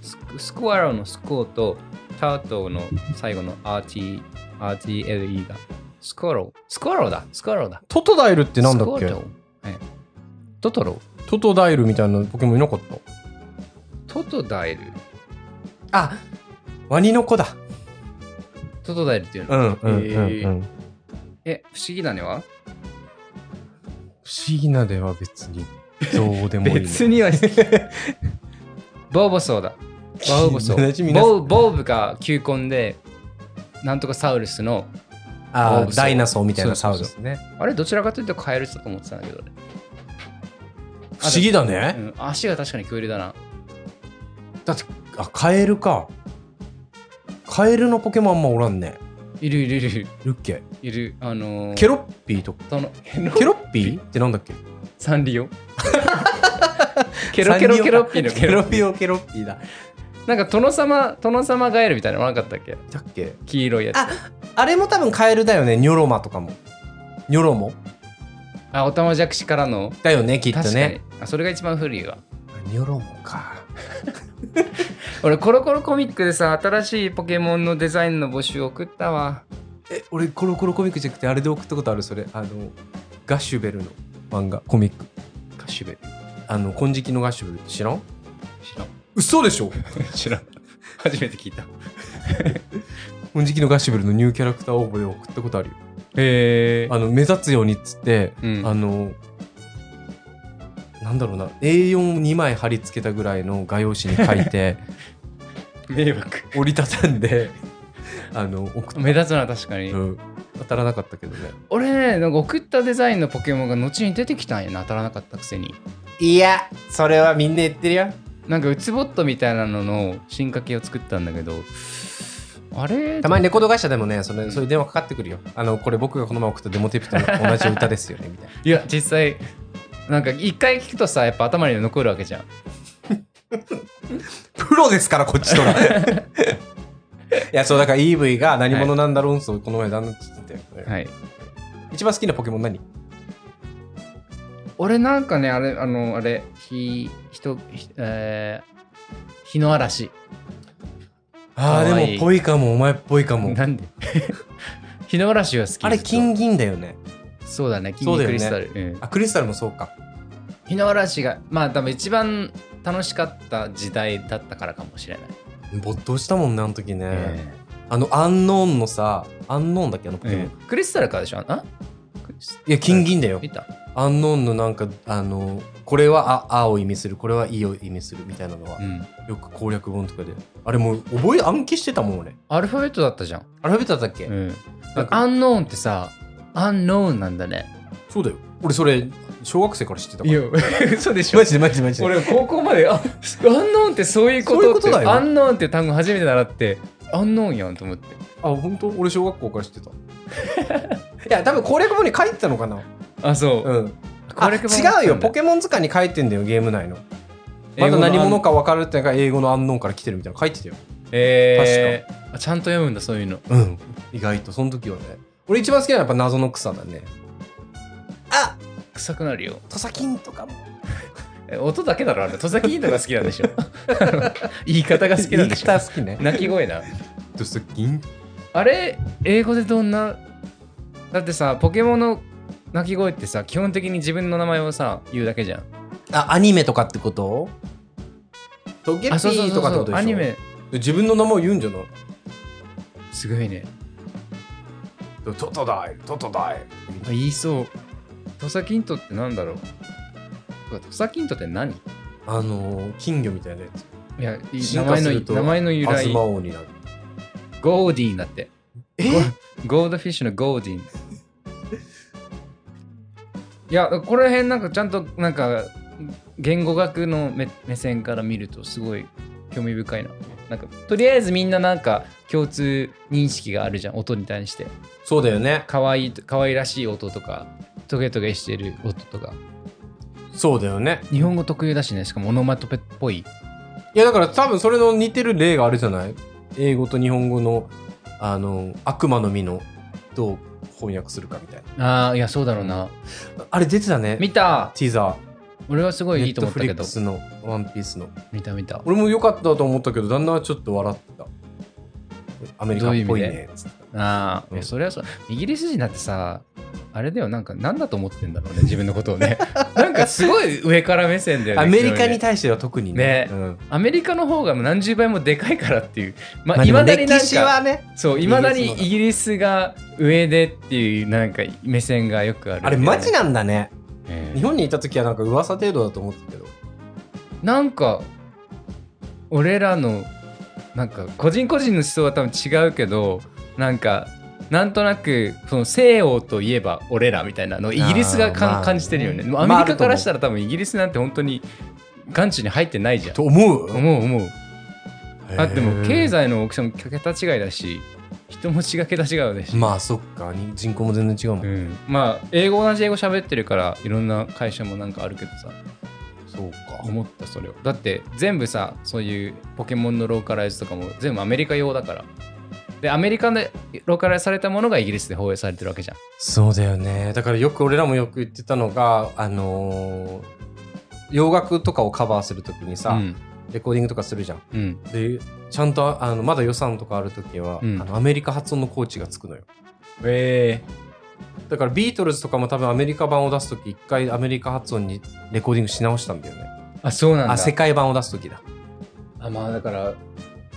ススコアローのスコート。タートの最後の RT RTLE が。スコロースコローだ。スコローだ。トトダイルってなんだっけ？スコートはいトトロ？トトダイルみたいなポケモンいなかった？トトダイル？あワニの子だ。トトダイルっていうの、うんうんうん、うん。えーえ不思議だねは？不思議なでは別にどうでもいい、ね、別には ボーボソーだ。ボーボソ同じ皆さ。んボーボーブが球根でなんとかサウルスのあダイナソーみたいなサウルスね。あれどちらかというとカエルだと思ってたんだけどね、不思議だね、うん、足が確かに恐竜だな。だってあカエルか。カエルのポケモンあんまおらんね。いるいるいる。いるいるっけ？いる。あのー、ケロッピーとか？ケロッピー？ってなんだっけ？サンリオ。ケロケロケロッピーのケロピオケロッピーだなんか殿様殿様ガエルみたいなのなかったっけだっけ黄色いやつああれも多分カエルだよねニョロマとかもニョロモあオタマジャクシからの？だよねきっとね。あそれが一番古いわ。ニョロモか。俺コロコロコミックでさ新しいポケモンのデザインの募集送ったわ。え俺コロコロコミックじゃなくてあれで送ったことある？それあのガッシュベルの漫画コミック。カシュベル。あの金色のガッシュベル知らん？知らん。嘘でしょ？知らん。初めて聞いた。金色のガッシュベルのニューキャラクター応募で送ったことあるよへえあの目立つようにっつって、うん。あのなんだろうな A42 枚貼り付けたぐらいの画用紙に書いて 迷惑。折りたたんであの送った、目立つな確かに、うん、当たらなかったけどね。俺ねなんか送ったデザインのポケモンが後に出てきたんやな当たらなかったくせに。いやそれはみんな言ってるよ。なんかウツボットみたいなのの進化系を作ったんだけどあれ？たまにレコード会社でもねそれそういう電話かかってくるよ。あのこれ僕がこの前送ったデモテープと 同じ歌ですよねみたいな。いや実際なんか一回聞くとさやっぱ頭に残るわけじゃん。プロですからこっちとら いやそうだから EV が何者なんだろうそうこの前旦那って言ってたよね、はい。一番好きなポケモン何？俺なんかねあれあのあれひ人ひえー、日の嵐ああでもぽいかもお前っぽいかも。なんで？日の嵐は好きあれ金銀だよね。そうだね金銀クリスタル、うん。あクリスタルもそうか。日の嵐がまあ多分一番楽しかった時代だったからかもしれない、没頭したもんねあの時ね、えあのアンノーンのさアンノーンだっけあのポケモン、えクリスタルからでしょ？あ？いや金銀だよ。見たアンノーンのなんかあのこれはああを意味するこれはいいを意味するみたいなのは、うん。よく攻略本とかであれもう覚え暗記してたもん俺アルファベットだったじゃん。アルファベットだったっけ、うん。なんかアンノーンってさ、アンノーンなんだね。そうだよ俺それ小学生から知ってたからいや、嘘でしょマ。ジでマジでマジで俺高校まであ アンノーンってそういうことってそういうことだよアンノーンって単語初めて習ってアンノーンやんと思って。あ本当？俺小学校から知ってた。いや多分攻略本に書いてたのかな。あそう、うん。攻あ違うよ。ポケモン図鑑に書いてんだよゲーム内の。まだ何者か分かるってのが英語のアンノーンから来てるみたいなの書いてたよ。えー、あちゃんと読むんだそういうの。うん。意外とその時はね。俺一番好きなのはやっぱ謎の草だね。あ臭くなるよ。土佐金とかも。え音だけだろあれ。土佐キンとか好きなんでしょ。言い方が好きなんでしょ。言い方好きね。鳴き声な土佐金あれ英語でどんな？だってさポケモンの鳴き声ってさ基本的に自分の名前をさ言うだけじゃん。あアニメとかってこと？トゲピあそうそうーとかってことでしょ？アニメ。自分の名前を言うんじゃない？すごいね。トトダイトトダイ。あ言いそう。土佐キントってなんだろう？土佐キントって何？あのー金魚みたいなやつ。いや名前の化すると名前の由来。東王になる。ゴーディーンだって。え？ゴールドフィッシュのゴーディー。ンいやこの辺なんかちゃんとなんか言語学の目目線から見るとすごい興味深いな。なんかとりあえずみんななんか共通認識があるじゃん。音に対して。そうだよね。可愛い可愛らしい音とかトゲトゲしてる音とかそうだよね。日本語特有だしね。しかもオノマトペっぽい。いやだから多分それの似てる例があるじゃない？英語と日本語のあの悪魔の実のどう翻訳するかみたいな。ああいやそうだろうな。あれ出てたね。見た。ティザ俺はすごーいいいと思ったけど。ネのワンピースの。見た見た。俺も良かったと思ったけど旦那はちょっと笑ってた。アメリカっぽいねつってああ、うん。それはそう。イギリス人だってさあれだよなんか何だと思ってんだろうね自分のことをね。なんかすごい上から目線だよね アメリカに。対しては特にね。ね。うん。アメリカの方が何十倍もでかいからっていう。まあいまだになんかねそういまだにイギリスが。上でっていうなんか目線がよくある、あれマジなんだね。ええ。日本にいた時はなんか噂程度だと思ったけど。なんか俺らのなんか個人個人の思想は多分違うけどなんかなんとなくその西欧といえば俺らみたいなのをイギリスがまあ感じてるよね。アメリカからしたら多分イギリスなんて本当に眼中に入ってないじゃん。と思う。思う。思う。だってもう経済済の大きさも桁違いだし人持ちが桁違うだし。まあそっか。に人口も全然違うもん、うん、まあ英語同じ英語喋ってるからいろんな会社もなんかあるけどさ。そうか。思ったそれを。だって全部さそういうポケモンのローカライズとかも全部アメリカ用だからでアメリカでローカライズされたものがイギリスで放映されてるわけじゃん。そうだよね。だからよく俺らもよく言ってたのがあのー洋楽とかをカバーするときにさ、うん。レコーディングとかするじゃん。うん。でちゃんとあのまだ予算とかあるときは、うん。あのアメリカ発音のコーチがつくのよ。え。だからビートルズとかも多分アメリカ版を出すとき一回アメリカ発音にレコーディングし直したんだよね。あそうなんだ。あ世界版を出すときだ。あまあだから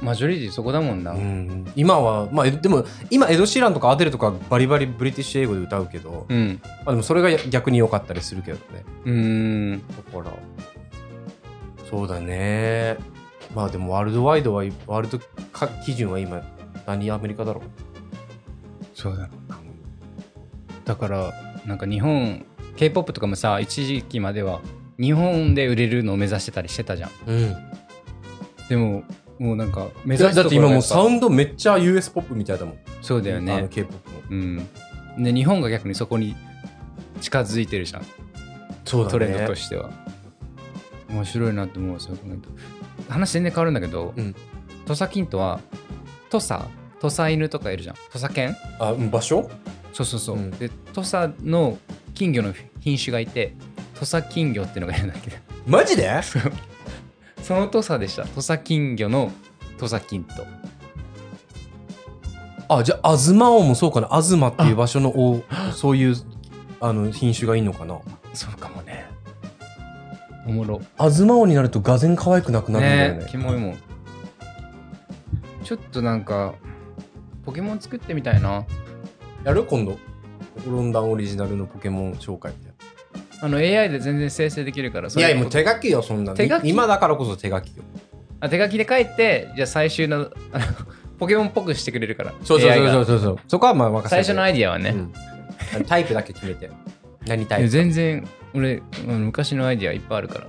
マジョリティそこだもんな、うん。今はまあえでも今エド・シーランとかアデルとかバリバリブリティッシュ英語で歌うけど、うん。まあ、でもそれが逆に良かったりするけどね。うーん。だから。そうだね。まあでもワールドワイドはワールドか基準は今何アメリカだろう？そうだろうなだからなんか日本 k p o p とかもさ一時期までは日本で売れるのを目指してたりしてたじゃん。うん。でももうなんか目だ指すところって今もうサウンンドめっちゃ US ポップみたいだもん。そうだよあのね K-POP も。うん。で日本が逆にそこに近づいてるじゃん。そうだね。トレンドとしては。面白いなって思うそう考えると話全然変わるんだけど、うん。土佐金とは土佐土佐犬とかいるじゃん。土佐犬？あうん場所？そうそうそう、うん。で土佐の金魚の品種がいて土佐金魚っていうのがいるんだけど。マジで？その土佐でした。土佐金魚の土佐金と。あじゃあ東王もそうかな。東っていう場所の王そういうあの品種がいいのかな。そうかもね。おもろ。東王になるとがぜん可愛くなくなるんだよね。ねキモいもん。ちょっとなんかポケモン作ってみたいな。やる？今度。ロンダンオリジナルのポケモン紹介あの AI で全然生成できるからいや、もう手書きよ、そんなの。手書き？今だからこそ手書きよ。あ手書きで書いてじゃあ最終のあのポケモンっぽくしてくれるからそうそうそうそうそうそこはまあ任せて。最初のアイディアはね、うんタイプだけ決めて。何タイプ全然俺うん昔のアイディアいっぱいあるから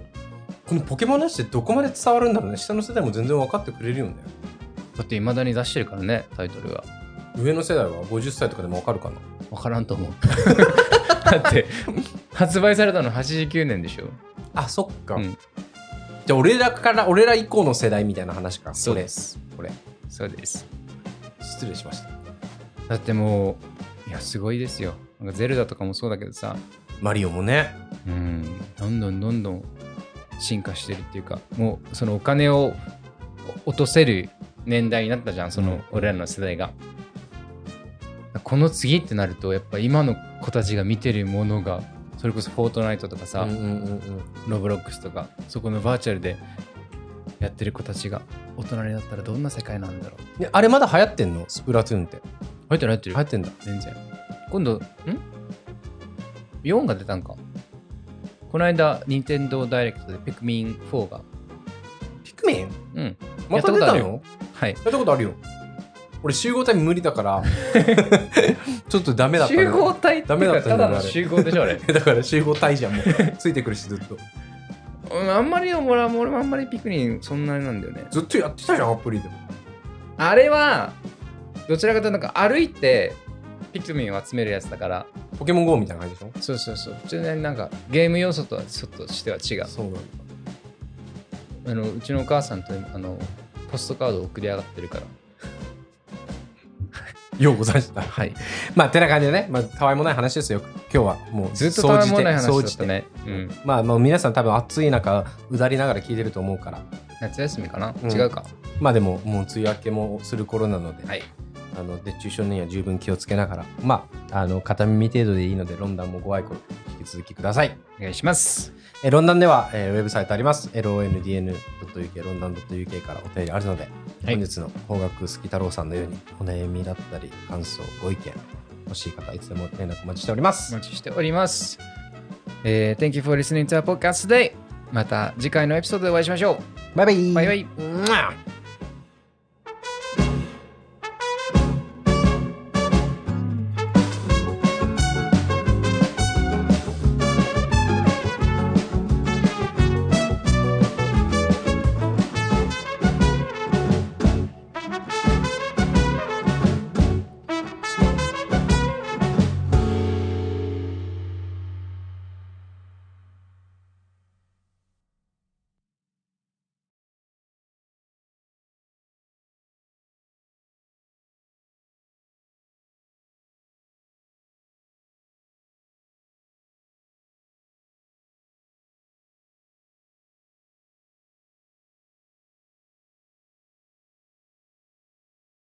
このポケモンの話ってどこまで伝わるんだろうね。下の世代も全然分かってくれるよね。だって未だに出してるからねタイトルが上の世代は50歳とかでも分かるかな。分からんと思う だって発売されたの89年でしょ？あ、そっか。うんじゃあ俺らから、俺ら以降の世代みたいな話か。そうですこれ。こそうですれ。失礼しました。だってもういやすごいですよなんかゼルダとかもそうだけどさマリオもね。うんどんどんどんどん進化してるっていうかもうそのお金を落とせる年代になったじゃんその俺らの世代が、この次ってなるとやっぱ今の子たちが見てるものがそれこそフォートナイトとかさ、うんうんうんうん。ロブロックスとかそこのバーチャルでやってる子たちが大人になったらどんな世界なんだろう。ねあれまだ流行ってんの？スプラトゥーンって。入ってる入ってる。流行ってんだ。全然。今度ん？4が出たんか。この間任天堂ダイレクトでピクミン4が。ピクミン？うん。また出たの？はい。やったことあるよ。俺集合体無理だから、ちょっとダメだった、ね。集合体ってダメだったただの集合でしょあれ だから集合体じゃん、もう。ついてくるし、ずっと。うんあんまり俺は俺もあんまりピクミンそんなになんだよねずっとやってたじゃん、アプリでも。あれはどちらかというとなんか歩いてピクミンを集めるやつだからポケモン GO みたいな感じでしょ？そうそうそう普通になんかゲーム要素とはちょっとしては違うそうなんだ。あのうちのお母さんとあのポストカードを送り上がってるからようございました。はいまあ、てな感じでね、まあ、たわいもない話ですよ。今日はもう、ずっとたわいもない話だったね。うん。まあ、まあ、皆さん多分暑い中、うだりながら聞いてると思うから。夏休みかな、うん違うか？まあでも、もう梅雨明けもする頃なので、はい。あの熱中症には十分気をつけながら、まあ、あの片耳程度でいいので、ロンダンもご愛顧引き続きください。お願いします。えロンダンでは、えーウェブサイトあります。londn.uk、ロンダン .uk からお便りあるので、はい本日の邦楽好き太郎さんのようにお悩みだったり、感想、ご意見、欲しい方、いつでも連絡お待ちしておりますお。待ちしております。えー Thank you for listening to our podcast today. また次回のエピソードでお会いしましょう。バイバイバイバイうん